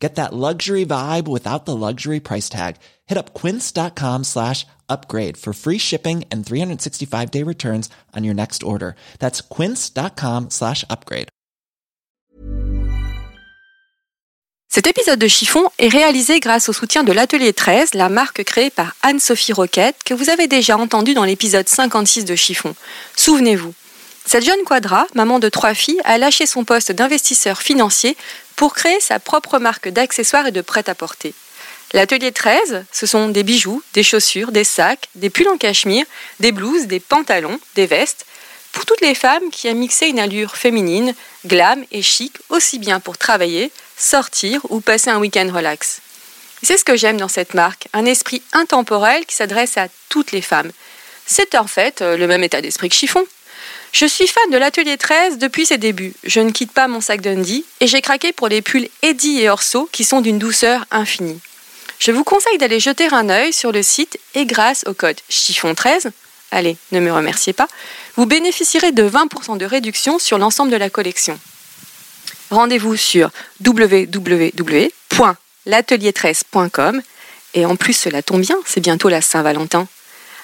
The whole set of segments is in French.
Get that luxury vibe without the luxury price tag. Hit up quince.com slash upgrade for free shipping and 365 day returns on your next order. That's quince.com slash upgrade. Cet épisode de Chiffon est réalisé grâce au soutien de l'Atelier 13, la marque créée par Anne-Sophie Roquette, que vous avez déjà entendu dans l'épisode 56 de Chiffon. Souvenez-vous. Cette jeune quadra, maman de trois filles, a lâché son poste d'investisseur financier pour créer sa propre marque d'accessoires et de prêt-à-porter. L'atelier 13, ce sont des bijoux, des chaussures, des sacs, des pulls en cachemire, des blouses, des pantalons, des vestes, pour toutes les femmes qui aiment mixer une allure féminine, glam et chic, aussi bien pour travailler, sortir ou passer un week-end relax. C'est ce que j'aime dans cette marque, un esprit intemporel qui s'adresse à toutes les femmes. C'est en fait euh, le même état d'esprit que chiffon. Je suis fan de l'atelier 13 depuis ses débuts. Je ne quitte pas mon sac Dundee et j'ai craqué pour les pulls Eddie et Orso qui sont d'une douceur infinie. Je vous conseille d'aller jeter un œil sur le site et grâce au code chiffon 13, allez, ne me remerciez pas, vous bénéficierez de 20% de réduction sur l'ensemble de la collection. Rendez-vous sur www.l'atelier13.com et en plus cela tombe bien, c'est bientôt la Saint-Valentin.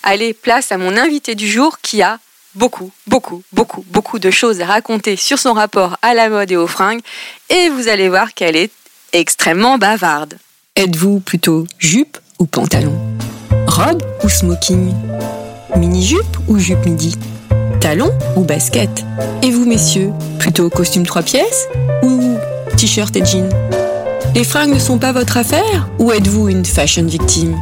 Allez, place à mon invité du jour qui a beaucoup, beaucoup, beaucoup, beaucoup de choses à raconter sur son rapport à la mode et aux fringues. Et vous allez voir qu'elle est extrêmement bavarde. Êtes-vous plutôt jupe ou pantalon? Robe ou smoking? Mini-jupe ou jupe midi? Talon ou basket? Et vous messieurs, plutôt costume trois pièces ou t-shirt et jean Les fringues ne sont pas votre affaire ou êtes-vous une fashion victime?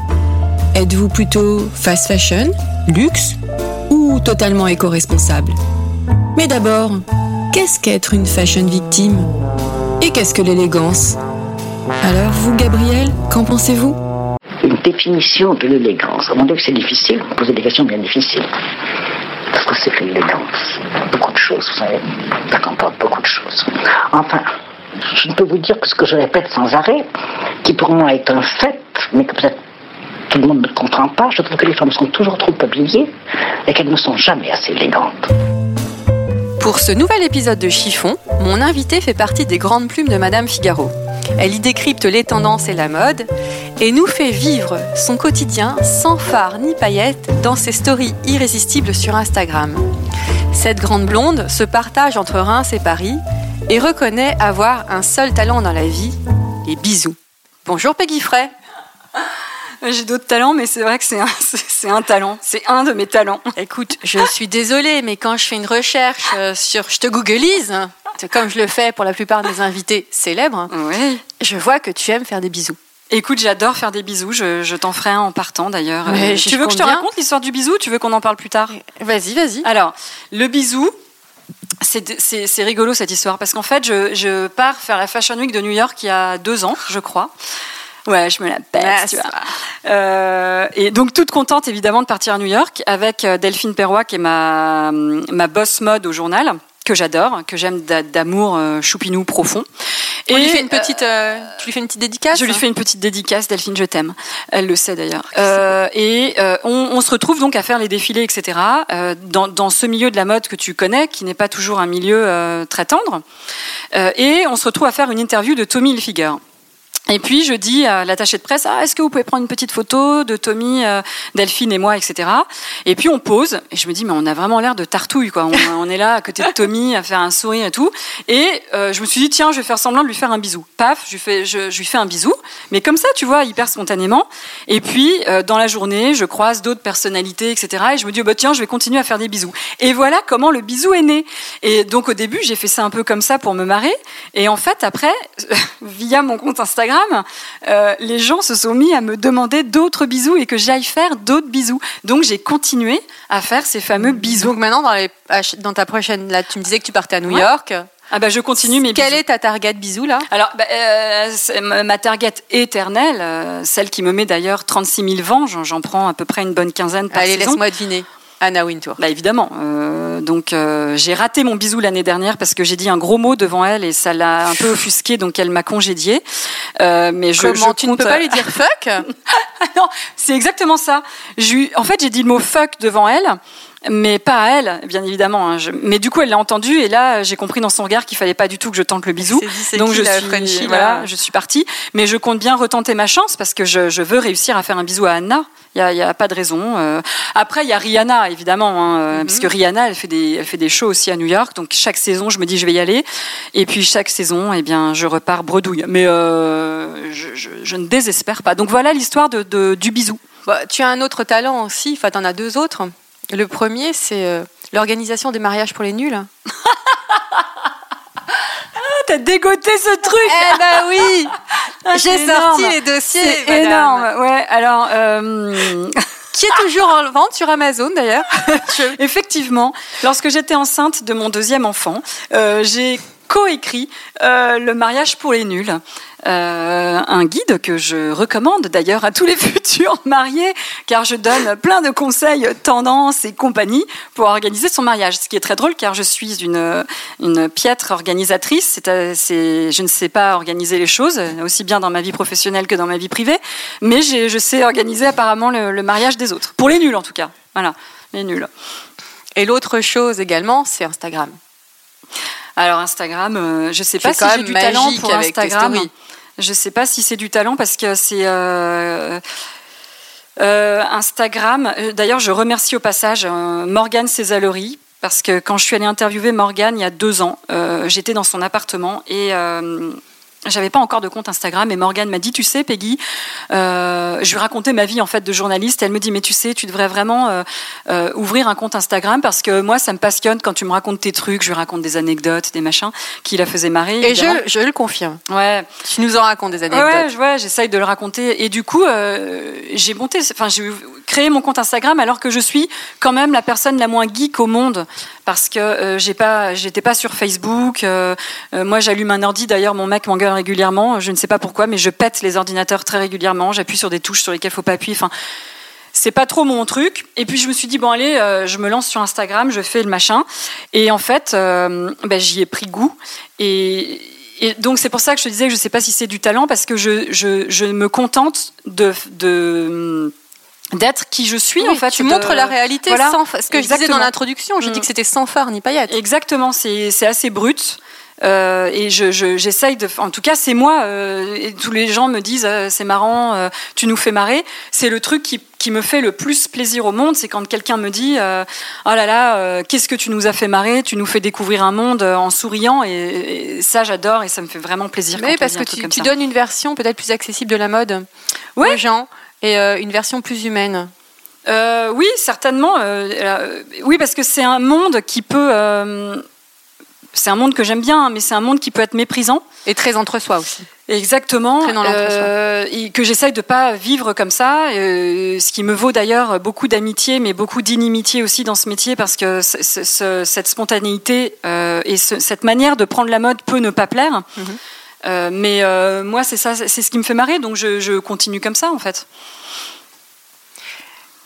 Êtes-vous plutôt fast fashion, luxe ou totalement éco-responsable? Mais d'abord, qu'est-ce qu'être une fashion victime? Et qu'est-ce que l'élégance? Alors vous, Gabriel, qu'en pensez-vous? Une définition de l'élégance. Mon avis, c'est difficile. Vous posez des questions bien difficiles. Parce que c'est que l'élégance Beaucoup de choses, vous savez. Ça comporte beaucoup de choses. Enfin, je ne peux vous dire que ce que je répète sans arrêt, qui pour moi est un fait, mais que peut-être tout le monde ne comprend pas, je trouve que les femmes sont toujours trop habillées et qu'elles ne sont jamais assez élégantes. Pour ce nouvel épisode de Chiffon, mon invité fait partie des grandes plumes de Madame Figaro. Elle y décrypte les tendances et la mode et nous fait vivre son quotidien sans phare ni paillettes dans ses stories irrésistibles sur Instagram. Cette grande blonde se partage entre Reims et Paris et reconnaît avoir un seul talent dans la vie, les bisous. Bonjour Peggy Frey. J'ai d'autres talents, mais c'est vrai que c'est un, c'est un talent. C'est un de mes talents. Écoute, je suis désolée, mais quand je fais une recherche euh, sur Je te googleise, comme je le fais pour la plupart de mes invités célèbres, Oui. je vois que tu aimes faire des bisous. Écoute, j'adore faire des bisous. Je, je t'en ferai un en partant d'ailleurs. Euh, tu veux que je te bien. raconte l'histoire du bisou Tu veux qu'on en parle plus tard? Vas-y, vas-y. Alors, le bisou, c'est rigolo cette histoire parce qu'en fait, je, je pars faire la Fashion Week de New York il y a deux ans, je crois. Ouais, je me la pète, Ah, tu vois. Euh, et donc toute contente évidemment de partir à New York avec euh, Delphine Perrois qui est ma ma boss mode au journal que j'adore, que j'aime d'a- d'amour euh, choupinou profond. Tu lui fais une petite, euh, tu lui fais une petite dédicace. je lui fais une petite dédicace, Delphine, je t'aime. Elle le sait d'ailleurs. Euh, et euh, on, on se retrouve donc à faire les défilés, etc. euh, dans, dans ce milieu de la mode que tu connais, qui n'est pas toujours un milieu euh, très tendre. Euh, et on se retrouve à faire une interview de Tommy Hilfiger. Et puis je dis à l'attaché de presse, ah, est-ce que vous pouvez prendre une petite photo de Tommy, euh, Delphine et moi, etc. Et puis on pose, et je me dis, mais on a vraiment l'air de tartouille, quoi. On, est là à côté de Tommy à faire un sourire et tout. Et euh, je me suis dit, tiens, je vais faire semblant de lui faire un bisou. Paf, je lui fais, je lui fais un bisou, mais comme ça, tu vois, hyper spontanément. Et puis euh, dans la journée, je croise d'autres personnalités, etc. Et je me dis, oh, bah tiens, je vais continuer à faire des bisous. Et voilà comment le bisou est né. Et donc au début, j'ai fait ça un peu comme ça pour me marrer. Et en fait, après, via mon compte Instagram, euh, les gens se sont mis à me demander d'autres bisous et que j'aille faire d'autres bisous. Donc j'ai continué à faire ces fameux bisous. Donc maintenant, dans, les, dans ta prochaine, là, tu me disais que tu partais à New Ouais. York. Ah bah je continue mes Quelle bisous. est ta target bisous là? Alors, bah, euh, ma target éternelle, euh, celle qui me met d'ailleurs 36 000 vents, j'en prends à peu près une bonne quinzaine par Allez, saison. laisse-moi deviner. Anna Wintour. Bah évidemment. Euh, donc euh, j'ai raté mon bisou l'année dernière parce que j'ai dit un gros mot devant elle et ça l'a un peu offusqué, donc elle m'a congédié. Euh, mais je, Comment tu ne peux pas lui dire fuck? Non, c'est exactement ça. Je, en fait, j'ai dit le mot fuck devant elle mais pas à elle, bien évidemment. Hein. Mais du coup, elle l'a entendu et là, j'ai compris dans son regard qu'il fallait pas du tout que je tente le bisou. Donc je suis, voilà, je suis partie. Mais je compte bien retenter ma chance parce que je, veux réussir à faire un bisou à Anna. Il y a, pas de raison. Euh. Après, il y a Rihanna, évidemment, hein, euh, mhm. parce que Rihanna, elle fait des, elle fait des shows aussi à New York. Donc chaque saison, je me dis je vais y aller. Et puis chaque saison, eh bien, je repars bredouille. Mais euh, je, ne désespère pas. Donc voilà l'histoire de, du bisou. Bah, tu as un autre talent aussi. Enfin, en as deux autres. Le premier, c'est euh, l'organisation des mariages pour les nuls. Ah, t'as dégoté ce truc Eh ben oui ah, J'ai sorti les dossiers. C'est énorme. Ouais. Alors. Euh, qui est toujours en vente sur Amazon d'ailleurs. Effectivement, lorsque j'étais enceinte de mon deuxième enfant, euh, j'ai coécrit le mariage pour les nuls. Euh, un guide que je recommande d'ailleurs à tous les futurs mariés, car je donne plein de conseils, tendances et compagnie pour organiser son mariage. Ce qui est très drôle, car je suis une, piètre organisatrice. C'est, je ne sais pas organiser les choses, aussi bien dans ma vie professionnelle que dans ma vie privée, mais je sais organiser apparemment le, le mariage des autres. Pour les nuls en tout cas. Voilà, les nuls. Et l'autre chose également, c'est Instagram. Alors Instagram, euh, je sais pas si j'ai du talent pour Instagram. Je sais pas si c'est du talent parce que c'est euh, euh, Instagram. D'ailleurs, je remercie au passage euh, Morgane Césalori parce que quand je suis allée interviewer Morgane il y a deux ans, j'étais dans son appartement et j'avais pas encore de compte Instagram et Morgane m'a dit tu sais Peggy euh, je lui racontais ma vie en fait de journaliste. Et elle me dit mais tu sais tu devrais vraiment euh, euh, ouvrir un compte Instagram parce que moi ça me passionne quand tu me racontes tes trucs. Je lui raconte des anecdotes des machins qui la faisaient marrer et je, je, le confirme. Ouais. Tu nous en racontes des anecdotes. ouais, j'essaye de le raconter. Et du coup j'ai monté enfin j'ai créé mon compte Instagram alors que je suis quand même la personne la moins geek au monde parce que j'ai pas j'étais pas sur Facebook moi j'allume un ordi d'ailleurs mon mec m'engueule régulièrement. Je ne sais pas pourquoi, mais je pète les ordinateurs très régulièrement. J'appuie sur des touches sur lesquelles il faut pas appuyer. Enfin, c'est pas trop mon truc. Et puis je me suis dit bon allez, euh, je me lance sur Instagram, je fais le machin. Et en fait, euh, ben, j'y ai pris goût. Et, donc c'est pour ça que je te disais que je sais pas si c'est du talent parce que je, me contente de d'être qui je suis en fait. Tu montres la réalité sans ce que je disais dans l'introduction. J'ai dit que c'était sans phare ni paillettes. Exactement, c'est assez brut. Euh, et j'essaye je, de. En tout cas, c'est moi. Euh, et tous les gens me disent euh, c'est marrant, tu nous fais marrer. C'est le truc qui, qui, me fait le plus plaisir au monde, c'est quand quelqu'un me dit oh là là, qu'est-ce que tu nous as fait marrer? Tu nous fais découvrir un monde en souriant. Et, ça, j'adore et ça me fait vraiment plaisir. Oui, parce que tu, tu donnes une version peut-être plus accessible de la mode aux gens et une version plus humaine. oui, certainement. oui, parce que c'est un monde qui peut c'est un monde que j'aime bien, mais c'est un monde qui peut être méprisant. Et très entre soi aussi. Exactement. Euh, et que j'essaye de pas vivre comme ça. Euh, ce qui me vaut d'ailleurs beaucoup d'amitié, mais beaucoup d'inimitié aussi dans ce métier, parce que cette spontanéité euh, et cette manière de prendre la mode peut ne pas plaire. Mhm. mais moi, c'est ça, c'est ce qui me fait marrer, donc je, je continue comme ça en fait.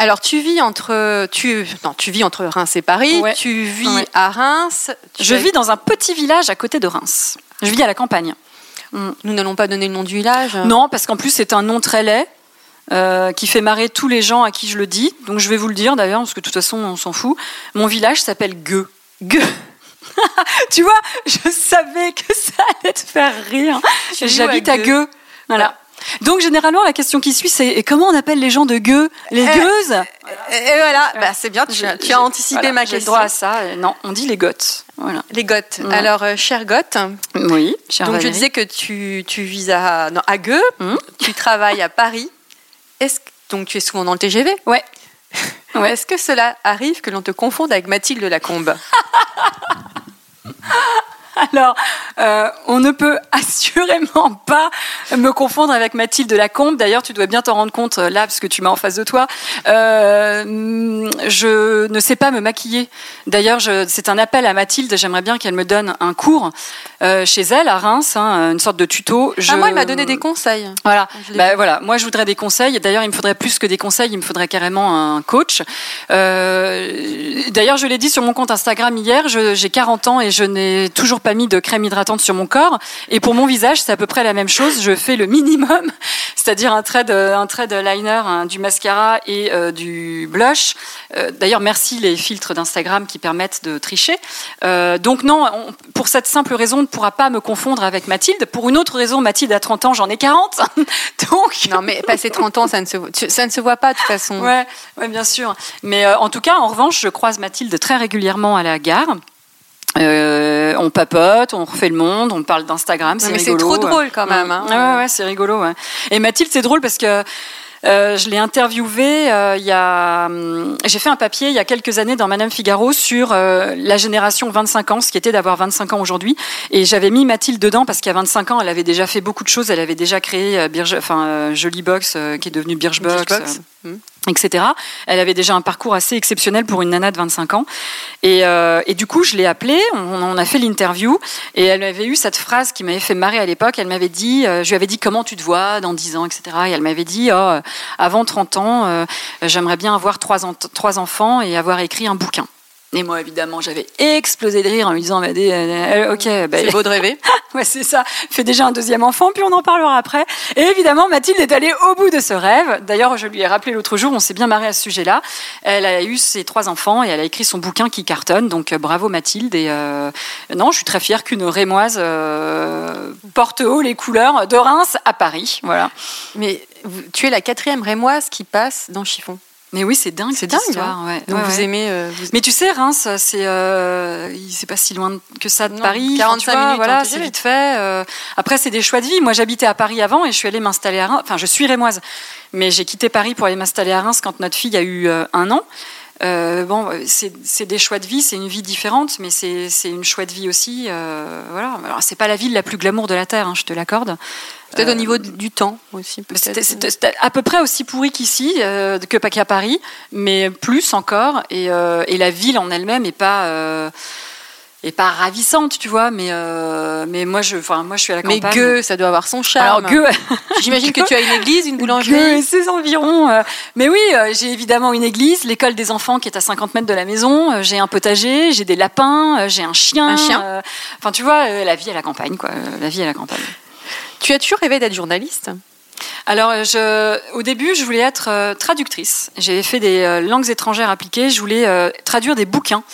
Alors tu vis entre tu non, tu vis entre Reims et Paris. Tu vis à Reims. Je vis dans un petit village à côté de Reims. Je vis à la campagne. Nous n'allons pas donner le nom du village. Non, parce qu'en plus c'est un nom très laid. Euh, qui fait marrer tous les gens à qui je le dis. Donc je vais vous le dire d'ailleurs, parce que de toute façon on s'en fout. Mon village s'appelle Gueux. Gueux. tu vois, je savais que ça allait te faire rire. J'habite à Gueux. Voilà. Donc généralement la question qui suit c'est comment on appelle les gens de gueux? Les eh, gueuses? Et voilà, bah, c'est bien, tu, as anticipé ma question. J'ai droit à ça. Non, on dit les goths. Voilà. Les goths. Alors, euh, cher goth. Oui, Donc, je disais que tu, tu vis à, non, à Gueux, hmm. tu travailles à Paris. Est-ce, donc, tu es souvent dans le TGV Ouais. Est-ce que cela arrive que l'on te confonde avec Mathilde Lacombe? Alors, Euh, on ne peut assurément pas me confondre avec Mathilde Lacombe. D'ailleurs, tu dois bien t'en rendre compte euh, là, parce que tu m'as en face de toi. Euh, je ne sais pas me maquiller. D'ailleurs, c'est un appel à Mathilde. J'aimerais bien qu'elle me donne un cours euh, chez elle à Reims, hein, une sorte de tuto. Je... Ah, moi, elle m'a donné des conseils. Voilà. Bah, voilà. Moi, je voudrais des conseils. D'ailleurs, il me faudrait plus que des conseils. Il me faudrait carrément un coach. D'ailleurs, je l'ai dit sur mon compte Instagram hier. J'ai 40 ans et je n'ai toujours pas mis de crème hydratante sur mon corps. Et pour mon visage, c'est à peu près la même chose. Je fais le minimum, c'est-à-dire un trait de, un trait de liner, du mascara et euh, du blush. Euh, d'ailleurs, merci les filtres d'Instagram qui permettent de tricher. Euh, donc non, pour cette simple raison, on ne pourra pas me confondre avec Mathilde. Pour une autre raison, Mathilde a 30 ans, j'en ai 40. donc non, mais passer 30 ans, ça ne se ça ne se voit pas de toute façon. Ouais, ouais bien sûr. Mais en tout cas, en revanche, je croise Mathilde très régulièrement à la gare. Euh, on papote, on refait le monde, on parle d'Instagram, c'est rigolo. C'est trop drôle quand même. Hein. Ouais, ouais, c'est rigolo. Ouais. Et Mathilde, c'est drôle parce que euh, je l'ai interviewé euh, il y a hum, j'ai fait un papier il y a quelques années dans Madame Figaro sur euh, la génération 25 ans ce qui était d'avoir 25 ans aujourd'hui et j'avais mis Mathilde dedans parce qu'à 25 ans elle avait déjà fait beaucoup de choses elle avait déjà créé Birge, enfin Jolie Box qui est devenue Birchbox etc. Elle avait déjà un parcours assez exceptionnel pour une nana de 25 ans. Et, euh, et du coup, je l'ai appelée, on, a fait l'interview, et elle avait eu cette phrase qui m'avait fait marrer à l'époque. Elle m'avait dit, euh, je lui avais dit comment tu te vois dans 10 ans, etc. Et elle m'avait dit, oh, avant 30 ans, euh, j'aimerais bien avoir trois enfants et avoir écrit un bouquin. Et moi, évidemment, j'avais explosé de rire en lui disant, bah, euh, ok, bah, c'est beau de rêver. ouais, c'est ça. Fais déjà un deuxième enfant, puis on en parlera après. Et évidemment, Mathilde est allée au bout de ce rêve. D'ailleurs, je lui ai rappelé l'autre jour, on s'est bien marré à ce sujet-là. Elle a eu ses trois enfants et elle a écrit son bouquin qui cartonne. Donc, euh, bravo Mathilde. Et euh, non, je suis très fière qu'une rémoise porte haut les couleurs de Reims à Paris. Voilà. Mais tu es la quatrième rémoise qui passe dans Chiffon. Mais oui, c'est dingue. C'est dingue. Histoire, hein. Donc vous aimez. Euh, Mais tu sais, Reims, c'est euh, c'est pas si loin que ça de Paris. 45 minutes. Voilà, c'est vite fait. Euh. Après, c'est des choix de vie. Moi, j'habitais à Paris avant et je suis allée m'installer à Reims. Enfin, je suis rémoise, mais j'ai quitté Paris pour aller m'installer à Reims quand notre fille a eu un an. Euh, bon, c'est des choix de vie, c'est une vie différente, mais c'est une chouette vie aussi. Euh, voilà. Alors, c'est pas la ville la plus glamour de la terre, hein, je te l'accorde. Peut-être au niveau du temps aussi. C'était à peu près aussi pourri qu'ici, euh, que pas qu'à Paris, mais plus encore. Et, et la ville en elle-même est pas et pas ravissante, tu vois, mais euh, mais moi je, moi je suis à la campagne. Mais Gueux, ça doit avoir son charme. Alors Gueux, j'imagine que tu as une église, une boulangerie. Gueux et ses environs. Euh. mais oui, euh, j'ai évidemment une église, l'école des enfants qui est à 50 mètres de la maison. j'ai un potager, j'ai des lapins, j'ai un chien. Un chien. Enfin, tu vois, la vie à la campagne, quoi. La vie à la campagne. Tu as toujours rêvé d'être journaliste? Alors, je, au début, je voulais être traductrice. J'ai fait des langues étrangères appliquées. Je voulais traduire des bouquins.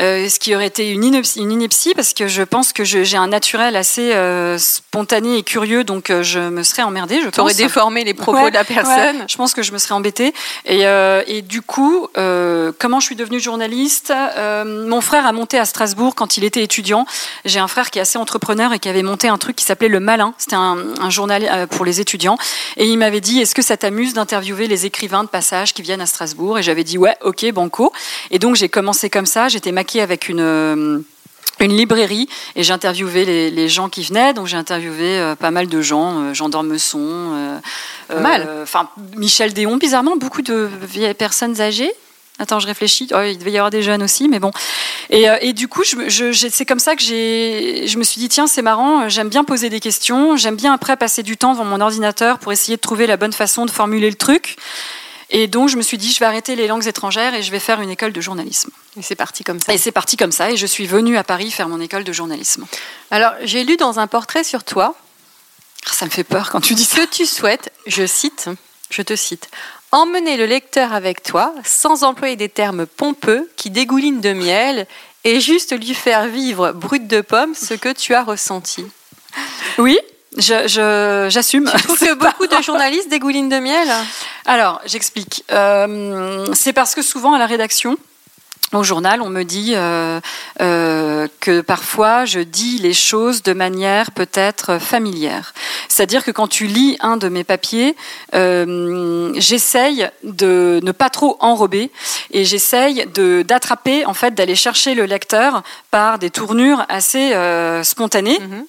Euh, ce qui aurait été une ineptie, une ineptie parce que je pense que j'ai un naturel assez euh, spontané et curieux, donc euh, je me serais emmerdée. Je aurais déformé les propos de la personne. je pense que je me serais embêtée. Et, et du coup, comment je suis devenue journaliste Mon frère a monté à Strasbourg quand il était étudiant. J'ai un frère qui est assez entrepreneur et qui avait monté un truc qui s'appelait Le Malin. C'était un, un, journal pour les étudiants. Et il m'avait dit Est-ce que ça t'amuse d'interviewer les écrivains de passage qui viennent à Strasbourg? Et j'avais dit Ouais, ok, banco. Et donc j'ai commencé comme ça. J'étais avec une euh, une librairie et j'ai interviewé les, gens qui venaient. Donc j'ai interviewé euh, pas mal de gens, euh, Jean d'Ormesson, mal. Enfin Michel Déon, bizarrement beaucoup de vieilles personnes âgées. Attends, je réfléchis. Oh, il devait y avoir des jeunes aussi, mais bon. Et, et du coup, je, c'est comme ça que je me suis dit tiens, c'est marrant. J'aime bien poser des questions. J'aime bien après passer du temps devant mon ordinateur pour essayer de trouver la bonne façon de formuler le truc. Et donc, je me suis dit, je vais arrêter les langues étrangères et je vais faire une école de journalisme. Et c'est parti comme ça. Et c'est parti comme ça. Et je suis venue à Paris faire mon école de journalisme. Alors, j'ai lu dans un portrait sur toi. Ah, ça me fait peur quand tu dis ça. Que tu souhaites, je cite, je te cite, emmener le lecteur avec toi sans employer des termes pompeux qui dégoulinent de miel et juste lui faire vivre brut de pomme ce que tu as ressenti. Oui, j'assume. Je, tu trouves que beaucoup de journalistes dégoulinent de miel Alors, j'explique. Euh, c'est parce que souvent à la rédaction, au journal, on me dit euh, euh, que parfois je dis les choses de manière peut-être familière. C'est-à-dire que quand tu lis un de mes papiers, euh, j'essaye de ne pas trop enrober et j'essaye de d'attraper, en fait, d'aller chercher le lecteur par des tournures assez spontanées. Mhm.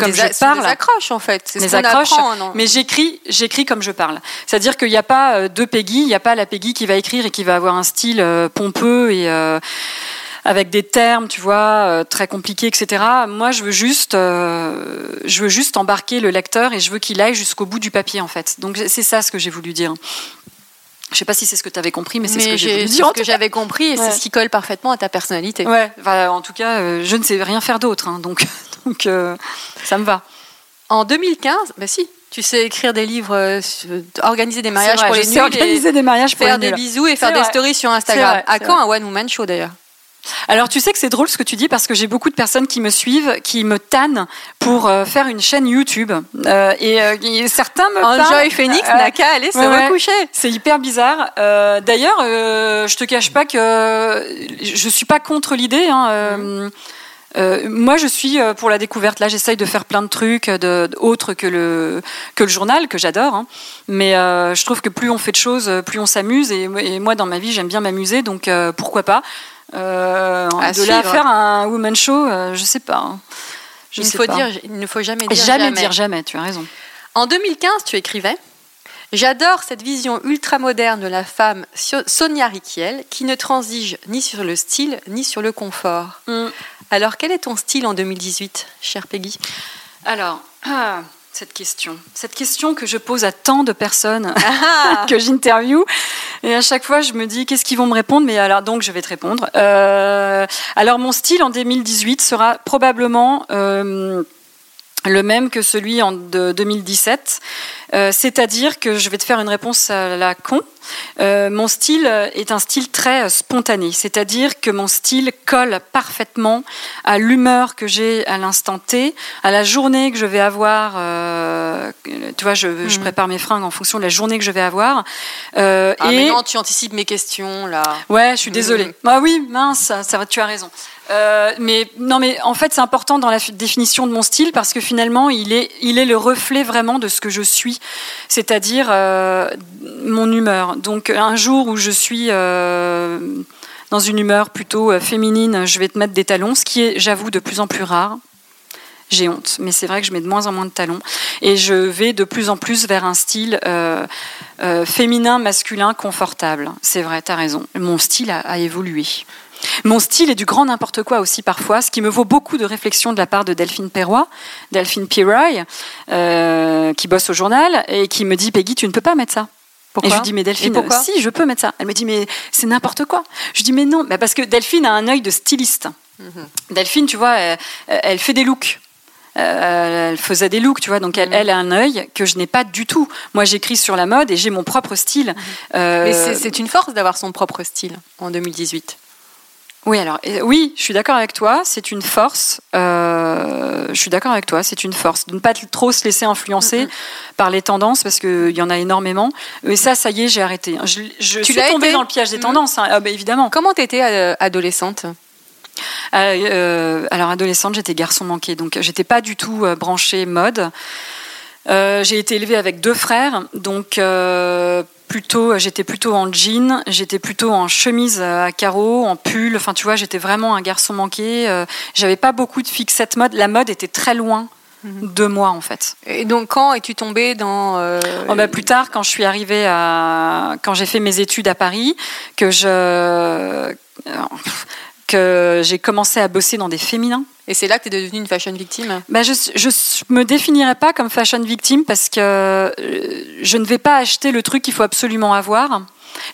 Comme Des je parle, des accroches en fait. Ce qu'on accroches, apprend, non? mais j'écris, j'écris comme je parle. C'est-à-dire qu'il n'y a pas euh, deux Peggy, il n'y a pas la Peggy qui va écrire et qui va avoir un style euh, pompeux et euh, avec des termes, tu vois, très compliqués, etc. Moi, je veux juste, euh, je veux juste embarquer le lecteur et je veux qu'il aille jusqu'au bout du papier, en fait. Donc c'est ça ce que j'ai voulu dire. Je sais pas si c'est ce que tu avais compris, mais c'est ce que j'ai ce que j'avais compris et Ouais. c'est ce qui colle parfaitement à ta personnalité. Ouais, enfin, en tout cas, euh, je ne sais rien faire d'autre, hein, donc, donc euh, ça me va. En 2015, bah si, tu sais écrire des livres, euh, organiser des mariages vrai, pour les nuls, organiser des mariages pour faire les des bisous et faire des stories sur Instagram. vrai, à quand un one woman show d'ailleurs? Alors tu sais que c'est drôle ce que tu dis parce que j'ai beaucoup de personnes qui me suivent, qui me tannent pour euh, faire une chaîne YouTube Euh, et, euh, et certains me. Enjoy Phoenix n'a qu'à aller se ouais, recoucher. C'est hyper bizarre. D'ailleurs, je te cache pas que je suis pas contre l'idée. Hein, euh, euh, moi, je suis euh, pour la découverte. Là, j'essaye de faire plein de trucs de, autres que le que le journal que j'adore. hein. Mais euh, je trouve que plus on fait de choses, plus on s'amuse. Et, et moi, dans ma vie, j'aime bien m'amuser. Donc euh, pourquoi pas? Euh, De là à suivre. faire un woman show, euh, je sais pas. hein. Je il, ne sais faut pas. dire, il ne faut jamais dire jamais, jamais. dire jamais. Tu as raison. En 2015, tu écrivais J'adore cette vision ultramoderne de la femme Sonia Riquiel qui ne transige ni sur le style ni sur le confort. Mm. Alors, quel est ton style en 2018, chère Peggy? Alors, ah, cette question. Cette question que je pose à tant de personnes Ah. que j'interviewe. Et à chaque fois, je me dis, qu'est-ce qu'ils vont me répondre? Mais alors, donc, je vais te répondre. Euh, alors, mon style en 2018 sera probablement euh, le même que celui en de 2017. Euh, C'est-à-dire que je vais te faire une réponse à la con. Euh, mon style est un style très euh, spontané, c'est-à-dire que mon style colle parfaitement à l'humeur que j'ai à l'instant T, à la journée que je vais avoir. euh, tu vois, je, je Mhm. prépare mes fringues en fonction de la journée que je vais avoir. Ah, et mais non, tu anticipes mes questions, là. Ouais, je suis désolée. Mhm. Ah oui, mince, ça, tu as raison. Euh, mais non, mais en fait, c'est important dans la définition de mon style parce que finalement, il est, le reflet vraiment de ce que je suis, c'est-à-dire euh, mon humeur. Donc, un jour où je suis euh, dans une humeur plutôt féminine, je vais te mettre des talons, ce qui est, j'avoue, de plus en plus rare. J'ai honte, mais c'est vrai que je mets de moins en moins de talons et je vais de plus en plus vers un style féminin, masculin, confortable. C'est vrai, tu as raison. Mon style a évolué. Mon style est du grand n'importe quoi aussi parfois, ce qui me vaut beaucoup de réflexion de la part de Delphine Perroy, Delphine Piroy, euh, qui bosse au journal et qui me dit Peggy, tu ne peux pas mettre ça. Pourquoi et je lui dis mais Delphine, pourquoi si je peux mettre ça. Elle me dit mais c'est n'importe quoi. Je dis mais non, Bah, parce que Delphine a un œil de styliste. Mhm. Delphine, tu vois, elle, elle fait des looks. Euh, elle faisait des looks, tu vois, donc elle, Mhm. elle a un œil que je n'ai pas du tout. Moi, j'écris sur la mode et j'ai mon propre style. Euh. Mais c'est une force d'avoir son propre style en 2018. Oui, alors euh, oui, je suis d'accord avec toi. C'est une force. euh, je suis d'accord avec toi. C'est une force de ne pas trop se laisser influencer par les tendances parce qu'il y en a énormément. Et ça, ça y est, j'ai arrêté. Je, je Tu suis tombée été dans le piège des Mhm. tendances. hein. Ah, bah, évidemment. Comment t'étais euh, adolescente? Euh, alors adolescente, j'étais garçon manqué, donc j'étais pas du tout branchée mode. Euh, j'ai été élevée avec deux frères, donc euh, plutôt, j'étais plutôt en jean, j'étais plutôt en chemise euh, à carreaux, en pull. Enfin, tu vois, j'étais vraiment un garçon manqué. J'avais pas beaucoup de fixette mode. La mode était très loin Mhm. de moi en fait. Et donc, quand es-tu tombée dans. euh, Oh, bah, plus tard, quand je suis arrivée à, quand j'ai fait mes études à Paris, que je, que j'ai commencé à bosser dans des féminins. Et c'est là que tu es devenue une fashion victime? Bah, je je me définirais pas comme fashion victime parce que euh, je ne vais pas acheter le truc qu'il faut absolument avoir.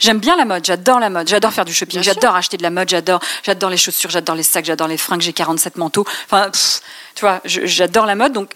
J'aime bien la mode, j'adore la mode, j'adore faire du shopping, j'adore acheter de la mode, j'adore, j'adore les chaussures, j'adore les sacs, j'adore les fringues, j'ai 47 manteaux. Enfin, pff, tu vois, j'adore la mode. Donc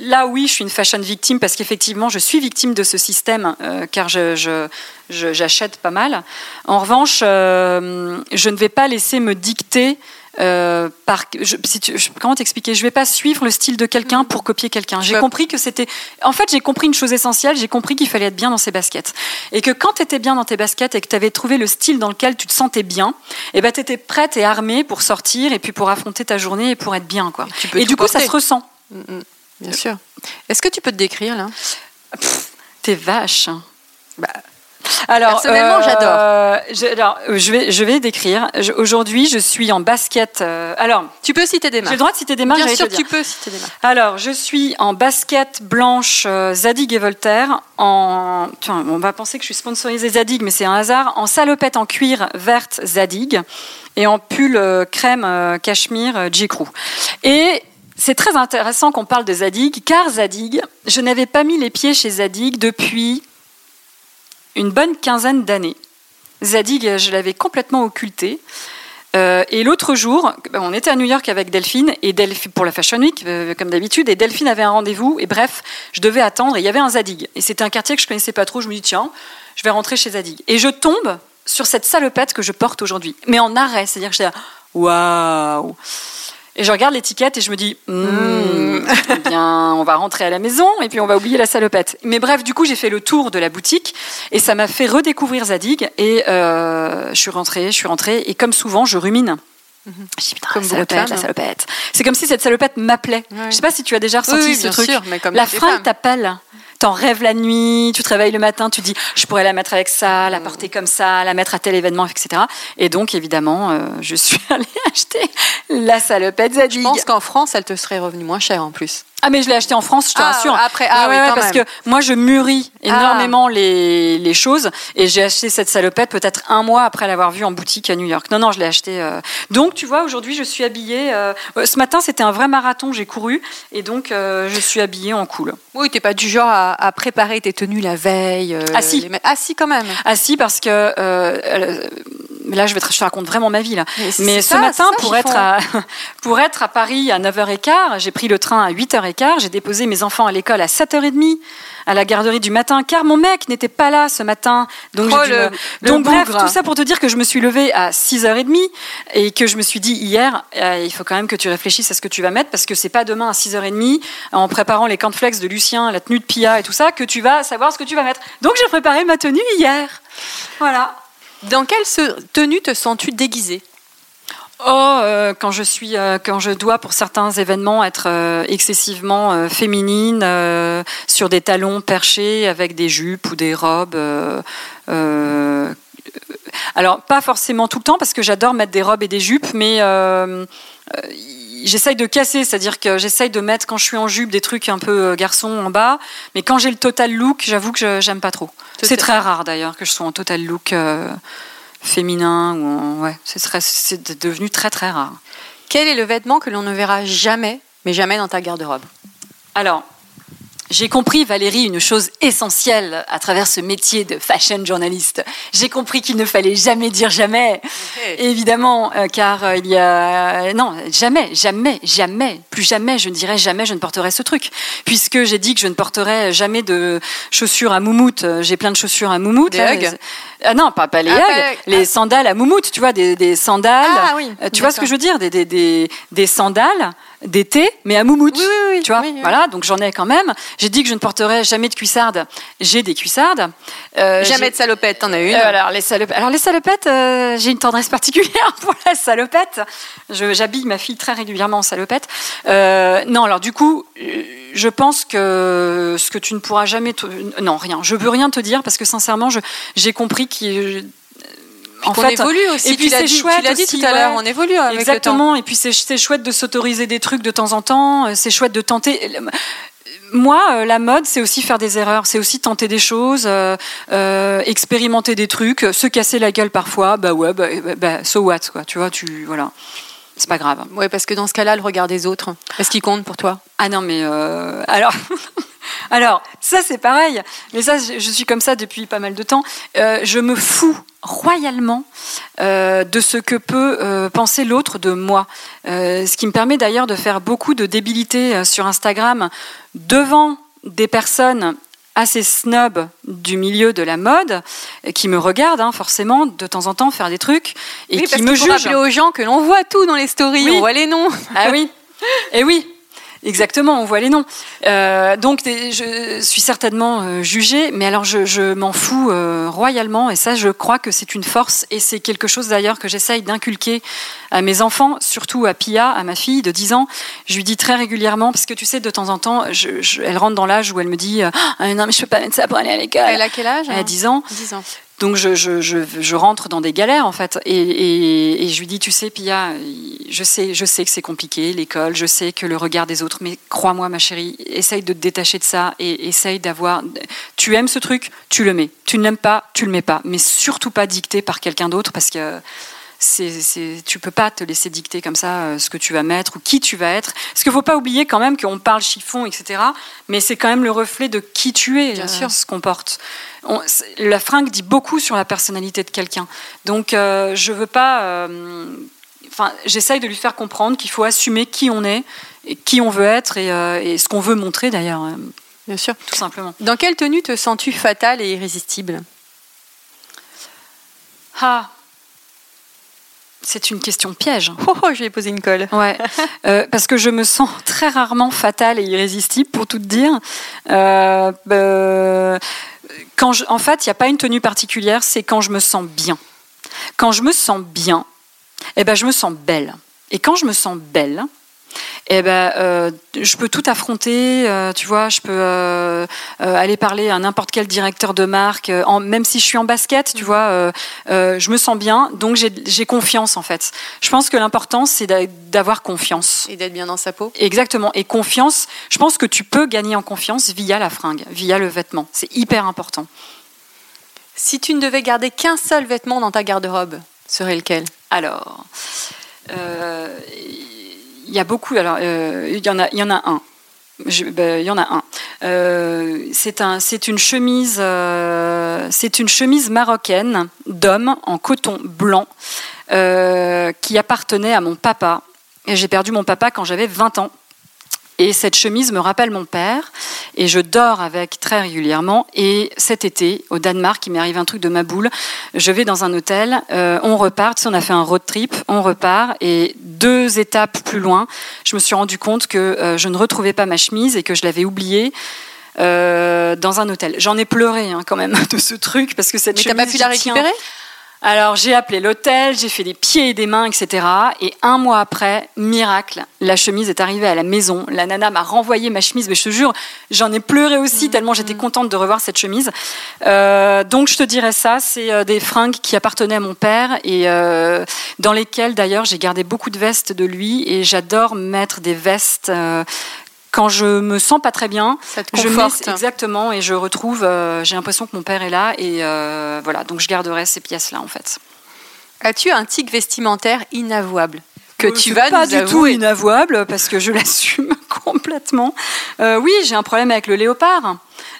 là, oui, je suis une fashion victime parce qu'effectivement, je suis victime de ce système euh, car je, je- je- j'achète pas mal. En revanche, euh, je ne vais pas laisser me dicter. Euh, par, je, si tu- je- comment t'expliquer? Je vais pas suivre le style de quelqu'un pour copier quelqu'un. J'ai compris que c'était. En fait, j'ai compris une chose essentielle. J'ai compris qu'il fallait être bien dans ses baskets et que quand tu étais bien dans tes baskets et que tu avais trouvé le style dans lequel tu te sentais bien, et ben tu étais prête et armée pour sortir et puis pour affronter ta journée et pour être bien quoi. Et tout du coup, ça se ressent. Mm, mm. Bien sûr. Est-ce que tu peux te décrire là? T'es vache. Bah, Alors, Personnellement, j'adore. Je, alors, je vais, je vais décrire. Aujourd'hui, je suis en basket. euh, alors, Tu peux citer des j'ai marques. le droit de citer des marques. Bien sûr, tu peux citer des marques. Alors, je suis en basket blanche euh, Zadig et Voltaire. En, tiens, on va penser que je suis sponsorisée Zadig, mais c'est un hasard. En salopette en cuir verte Zadig et en pull euh, crème euh, cachemire euh, J. Crew. Et c'est très intéressant qu'on parle de Zadig, car Zadig, je n'avais pas mis les pieds chez Zadig depuis une bonne quinzaine d'années. Zadig, je l'avais complètement occulté. Euh, et l'autre jour, ben, on était à New York avec Delphine et Delphine pour la Fashion Week, euh, comme d'habitude, et Delphine avait un rendez-vous. Et bref, je devais attendre. Et il y avait un Zadig, et c'était un quartier que je connaissais pas trop. Je me dis tiens, je vais rentrer chez Zadig. Et je tombe sur cette salopette que je porte aujourd'hui, mais en arrêt, c'est-à-dire que j'étais là, waouh. Et je regarde l'étiquette et je me dis, Hmm, eh bien, on va rentrer à la maison et puis on va oublier la salopette. Mais bref, du coup, j'ai fait le tour de la boutique et ça m'a fait redécouvrir Zadig. Et euh, je suis rentrée, je suis rentrée et comme souvent, je rumine. Je dis putain, Comme la salopette, la femmes. salopette. C'est comme si cette salopette m'appelait. Ouais. Je sais pas si tu as déjà ressenti Oui, oui, ce bien truc. sûr, mais comme la fringue t'appelle. T'en rêves la nuit, tu te réveilles le matin, tu dis je pourrais la mettre avec ça, Mm. la porter comme ça, la mettre à tel événement, etc. Et donc évidemment, euh, je suis allée acheter la salopette Zadig. Je pense qu'en France, elle te serait revenue moins chère en plus. Ah mais je l'ai acheté en France, je te Ah, rassure. après, ah Ouais, oui, quand parce même. que moi je mûris énormément les, les choses et j'ai acheté cette salopette peut-être un mois après l'avoir vue en boutique à New York. Non non, je l'ai acheté. euh. Donc tu vois, aujourd'hui je suis habillée. euh, euh, Ce matin c'était un vrai marathon, j'ai couru et donc je suis habillée en cool. Oui, t'es pas du genre à, à préparer tes tenues la veille. euh, Ah, si. les mettre- Ah si, quand même. Ah si parce que euh, euh, là je vais te, je te raconte vraiment ma vie là. Mais ce ça, matin, ça pour être, font. à, pour être à Paris à 9h15, j'ai pris le train à 8h15, j'ai déposé mes enfants à l'école à 7h30, à la garderie du matin, car mon mec n'était pas là ce matin. Donc, Oh, le- me- donc bref, tout ça pour te dire que je me suis levée à 6h30 et que je me suis dit hier, euh, il faut quand même que tu réfléchisses à ce que tu vas mettre, parce que c'est pas demain à 6h30, en préparant les cornflakes de Lucien, la tenue de Pia et tout ça, que tu vas savoir ce que tu vas mettre. Donc j'ai préparé ma tenue hier. Voilà. Dans quelle tenue te sens-tu déguisée? Oh, euh, quand je suis, euh, quand je dois pour certains événements être euh, excessivement féminine, sur des talons perchés avec des jupes ou des robes. alors pas forcément tout le temps parce que j'adore mettre des robes et des jupes, mais j'essaye de casser, c'est-à-dire que j'essaye de mettre quand je suis en jupe des trucs un peu euh, garçon en bas, mais quand j'ai le total look, j'avoue que je- j'aime pas trop. C'est très rare d'ailleurs que je sois en total look. euh, féminin ou en- ouais c'est devenu très très rare Quel est le vêtement que l'on ne verra jamais, mais jamais dans ta garde-robe? Alors j'ai compris, Valérie, une chose essentielle à travers ce métier de fashion journaliste. J'ai compris qu'il ne fallait jamais dire jamais. Évidemment, euh, car euh, il y a... Non, jamais, jamais, jamais, plus jamais, je ne dirais jamais je ne porterai ce truc. Puisque j'ai dit que je ne porterai jamais de chaussures à moumoute. J'ai plein de chaussures à moumoute. Des Ugg les- Ah non, pas, pas les Ah, pas Ugg. les sandales à moumoute, tu vois, des, des sandales. Ah oui, Euh, tu vois ce que je veux dire des, des, des, des sandales d'été, mais à moumoute. Oui, oui, oui. Tu vois, voilà, donc j'en ai quand même. J'ai dit que je ne porterai jamais de cuissardes. J'ai des cuissardes. Euh, Jamais de salopette, t'en as une. euh, alors, les salopettes, alors les salopettes, euh, j'ai une tendresse particulière pour la salopette. Je- J'habille ma fille très régulièrement en salopette. Euh, non, alors du coup, je pense que ce que tu ne pourras jamais... te- Non, rien. Je veux rien te dire parce que sincèrement, je- j'ai compris qu'il... En on fait, évolue aussi. et puis c'est chouette tu l'as dit aussi, tout à l'heure, ouais. on évolue avec le temps. Exactement, et puis c'est chouette de s'autoriser des trucs de temps en temps, euh, c'est chouette de tenter. Moi, euh, la mode, c'est aussi faire des erreurs, c'est aussi tenter des choses, euh, euh, expérimenter des trucs, euh, se casser la gueule parfois, bah ouais, bah, bah, so what, quoi, tu vois, tu, voilà, c'est pas grave. Oui, parce que dans ce cas-là, le regard des autres, est-ce qu'il compte pour toi? Ah non, mais euh, alors, alors ça c'est pareil. Mais ça, je, suis comme ça depuis pas mal de temps. Euh, je me fous royalement euh, de ce que peut euh, penser l'autre de moi. Ce qui me permet d'ailleurs de faire beaucoup de débilité sur Instagram devant des personnes assez snobs du milieu de la mode qui me regardent hein, forcément de temps en temps faire des trucs et oui, qui parce me jugent. rappeler aux gens que l'on voit tout dans les stories, Oui. on voit les noms. Ah oui, et oui. Exactement, on voit les noms. Euh, donc, je suis certainement euh, jugée, mais alors je, je m'en fous euh, royalement, et ça, je crois que c'est une force, et c'est quelque chose d'ailleurs que j'essaye d'inculquer à mes enfants, surtout à Pia, à ma fille de 10 ans. Je lui dis très régulièrement, parce que tu sais, de temps en temps, je- je- elle rentre dans l'âge où elle me dit Ah, Non, mais je peux pas mettre ça pour aller à l'école. Elle a quel âge Elle a hein 10 ans. 10 ans. Donc je, rentre dans des galères en fait. Et je lui dis tu sais Pia je sais je sais que c'est compliqué l'école je sais que le regard des autres mais crois-moi ma chérie essaye de te détacher de ça et essaye d'avoir tu aimes ce truc tu le mets. Tu ne l'aimes pas tu le mets pas. Mais surtout pas dicté par quelqu'un d'autre parce que c'est, c'est, tu peux pas te laisser dicter comme ça euh, ce que tu vas mettre ou qui tu vas être. Parce qu'il faut pas oublier quand même qu'on parle chiffon, etc. Mais c'est quand même le reflet de qui tu es, Bien euh, sûr. ce qu'on porte. On- la fringue dit beaucoup sur la personnalité de quelqu'un. Donc euh, je veux pas. euh, Enfin, j'essaye de lui faire comprendre qu'il faut assumer qui on est, et qui on veut être et, euh, et ce qu'on veut montrer d'ailleurs, Bien sûr. tout simplement. Dans quelle tenue te sens-tu fatale et irrésistible? Ah, c'est une question piège. Oh, oh, je vais poser une colle. Ouais, euh, parce que je me sens très rarement fatale et irrésistible, pour tout te dire. Euh, euh, quand je, en fait, il n'y a pas une tenue particulière, c'est quand je me sens bien. Quand je me sens bien, eh ben, je me sens belle. Et quand je me sens belle, eh ben, euh, je peux tout affronter, euh, tu vois, je peux euh, aller parler à n'importe quel directeur de marque, en, même si je suis en basket, tu vois, je me sens bien, donc j'ai confiance en fait. Je pense que l'important, c'est d'a- d'avoir confiance. Et d'être bien dans sa peau Exactement. Et confiance, je pense que tu peux gagner en confiance via la fringue, via le vêtement. C'est hyper important. Si tu ne devais garder qu'un seul vêtement dans ta garde-robe, serait lequel? Alors, euh, il y a beaucoup. Alors, euh, il y en a, un. Ben, Il y en a un. Euh, c'est un, c'est une chemise, euh, c'est une chemise marocaine d'homme en coton blanc qui appartenait à mon papa. Et j'ai perdu mon papa quand j'avais 20 ans. Et cette chemise me rappelle mon père, et je dors avec très régulièrement. Et cet été, au Danemark, il m'est arrivé un truc de ma boule. Je vais dans un hôtel, euh, on repart, on a fait un road trip, on repart, et deux étapes plus loin, je me suis rendu compte que euh, je ne retrouvais pas ma chemise et que je l'avais oubliée. euh, dans un hôtel. J'en ai pleuré hein, quand même de ce truc parce que cette Mais t'as chemise. pas pu la récupérer? Alors j'ai appelé l'hôtel, j'ai fait des pieds et des mains, etc. Et un mois après, miracle, la chemise est arrivée à la maison. La nana m'a renvoyé ma chemise, mais je te jure, j'en ai pleuré aussi tellement j'étais contente de revoir cette chemise. Euh, donc je te dirais ça, c'est euh, des fringues qui appartenaient à mon père et euh, dans lesquelles d'ailleurs j'ai gardé beaucoup de vestes de lui et j'adore mettre des vestes. euh, quand je me sens pas très bien, Ça te je mets exactement et je retrouve. euh, j'ai l'impression que mon père est là et euh, voilà. Donc je garderai ces pièces-là en fait. As-tu un tic vestimentaire inavouable? Que Euh, tu vas pas nous du tout inavouable parce que je l'assume complètement. Euh, oui, j'ai un problème avec le léopard.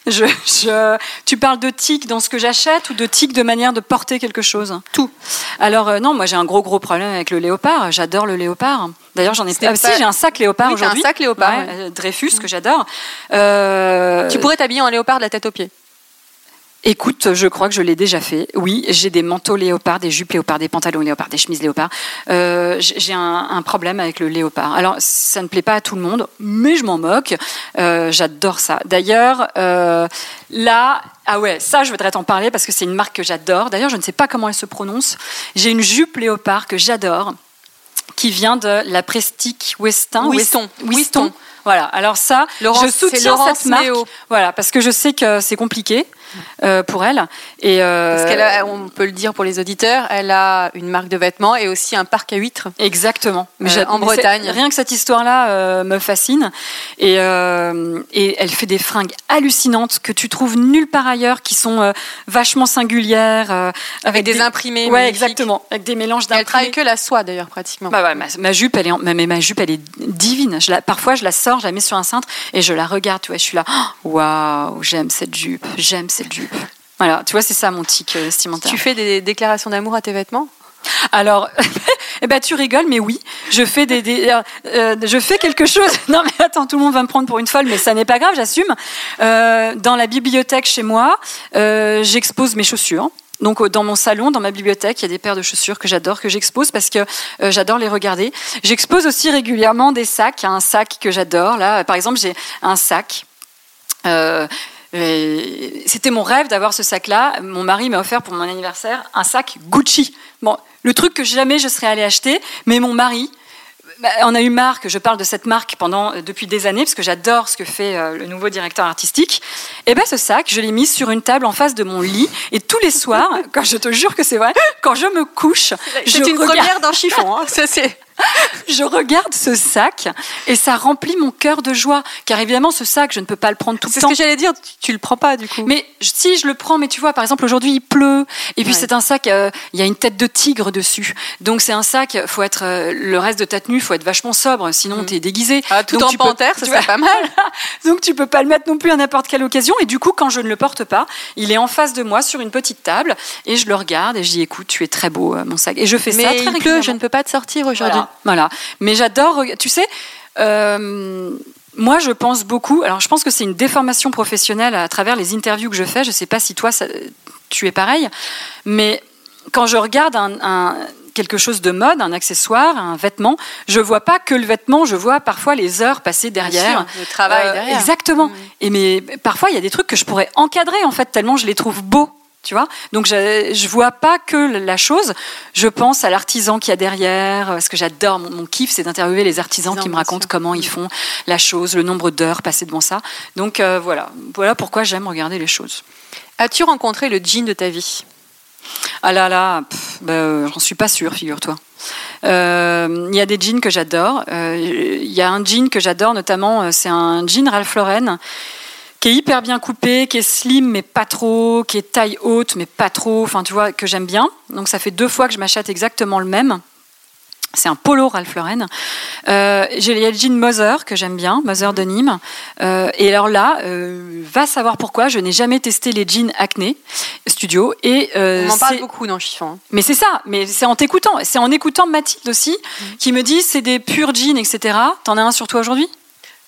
Je, je- tu parles de tic dans ce que j'achète ou de tic de manière de porter quelque chose? Tout. Alors euh, non, moi j'ai un gros gros problème avec le léopard. J'adore le léopard. D'ailleurs, j'en ai. Ah, pas- si, j'ai un sac léopard Oui, t'as un aujourd'hui. sac léopard, Ouais, ouais. euh, Dreyfus que j'adore. Euh, Tu pourrais t'habiller en léopard de la tête aux pieds. Écoute, je crois que je l'ai déjà fait. Oui, j'ai des manteaux léopards, des jupes léopards, des pantalons léopards, des chemises léopards. Euh, j'ai un, un problème avec le léopard. Alors, ça ne plaît pas à tout le monde, mais je m'en moque. Euh, J'adore ça. D'ailleurs, euh, là, ah ouais, ça, je voudrais t'en parler parce que c'est une marque que j'adore. D'ailleurs, je ne sais pas comment elle se prononce. J'ai une jupe léopard que j'adore, qui vient de la Prestique Westin. Weston. Weston. Voilà. Alors ça, Laurence- je soutiens Laurence cette marque. Méo. Voilà, parce que je sais que c'est compliqué euh, pour elle. Et euh, Parce qu'elle a, on peut le dire pour les auditeurs, elle a une marque de vêtements et aussi un parc à huîtres. Exactement. Euh, en Bretagne. Rien que cette histoire-là me fascine. Et, et elle fait des fringues hallucinantes que tu trouves nulle part ailleurs, qui sont vachement singulières. Avec des imprimés Ouais, exactement. Avec des mélanges Et elle travaille d'imprimés. que la soie d'ailleurs pratiquement. Bah ouais, ma, ma jupe, elle est, ma, ma jupe, elle est divine. Je la, parfois, je la sors, je la mets sur un cintre et je la regarde. Tu vois, je suis là. Oh, Waouh, j'aime cette jupe. J'aime cette jupe. Voilà, tu vois, c'est ça mon tic euh, vestimentaire. tu fais des déclarations d'amour à tes vêtements? Alors, eh ben, tu rigoles, mais oui, je fais des, des- euh, euh, je fais quelque chose. Non, mais attends, tout le monde va me prendre pour une folle, mais ça n'est pas grave, j'assume. Euh, dans la bibliothèque chez moi, euh, j'expose mes chaussures. Donc dans mon salon, dans ma bibliothèque, il y a des paires de chaussures que j'adore, que j'expose parce que euh, j'adore les regarder. J'expose aussi régulièrement des sacs. Un sac que j'adore. Là, par exemple, j'ai un sac. Euh, C'était mon rêve d'avoir ce sac-là. Mon mari m'a offert pour mon anniversaire un sac Gucci. Bon, le truc que jamais je serais allée acheter, mais mon mari, bah, on a eu marre que je parle de cette marque pendant euh, depuis des années parce que j'adore ce que fait euh, le nouveau directeur artistique. Et ben ce sac, je l'ai mis sur une table en face de mon lit et tous les soirs, quand je te jure que c'est vrai, quand je me couche, C'est une regarde- première d'un chiffon. hein. Ça, c'est- je regarde ce sac et ça remplit mon cœur de joie. Car évidemment, ce sac, je ne peux pas le prendre tout C'est le ce temps. que j'allais dire. Tu, tu le prends pas du coup. Mais si je le prends, mais tu vois, par exemple, aujourd'hui il pleut, et puis Ouais. c'est un sac, euh, il y a une tête de tigre dessus. Donc c'est un sac, faut être euh, le reste de ta tenue, faut être vachement sobre, sinon t'es déguisé. Ah, tout Donc en tu panthère, ça tu serait pas mal. Donc tu peux pas le mettre non plus à n'importe quelle occasion. Et du coup, quand je ne le porte pas, il est en face de moi sur une petite table, et je le regarde et je dis, écoute, tu es très beau, euh, mon sac. Et je fais ça très il pleut, je ne peux pas te sortir aujourd'hui. Voilà, voilà. Mais j'adore. Tu sais, euh, moi, je pense beaucoup. Alors, je pense que c'est une déformation professionnelle à travers les interviews que je fais. Je ne sais pas si toi, ça- tu es pareil. Mais quand je regarde un, un- quelque chose de mode, un accessoire, un vêtement, je vois pas que le vêtement. Je vois parfois les heures passées derrière. sûr, le travail Euh, derrière. Exactement. Mm. Et mais parfois, il y a des trucs que je pourrais encadrer en fait tellement je les trouve beaux. Tu vois Donc je, je vois pas que la chose, je pense à l'artisan qu'il y a derrière, parce que j'adore, mon, mon kiff c'est d'interviewer les artisans qui me racontent sûr. comment ils font la chose, le nombre d'heures passées devant ça. Donc euh, voilà, voilà pourquoi j'aime regarder les choses. As-tu rencontré le jean de ta vie? Ah là là, bah, euh, j'en suis pas sûre, figure-toi. Euh, Il y a des jeans que j'adore. Euh, Il y a un jean que j'adore, notamment, euh, c'est un jean Ralph Lauren qui est hyper bien coupé, qui est slim mais pas trop, qui est taille haute mais pas trop, enfin tu vois, que j'aime bien. Donc ça fait deux fois que je m'achète exactement le même. C'est un polo Ralph Lauren. Euh, j'ai- Il y a le jean Mother que j'aime bien, Mother de Nîmes. Euh, et alors là, euh, va savoir pourquoi, je n'ai jamais testé les jeans Acne Studio. Et, On en parle beaucoup dans Chiffon. mais c'est ça, mais c'est en t'écoutant. C'est en écoutant Mathilde aussi, qui me dit c'est des purs jeans, etc. T'en as un sur toi aujourd'hui?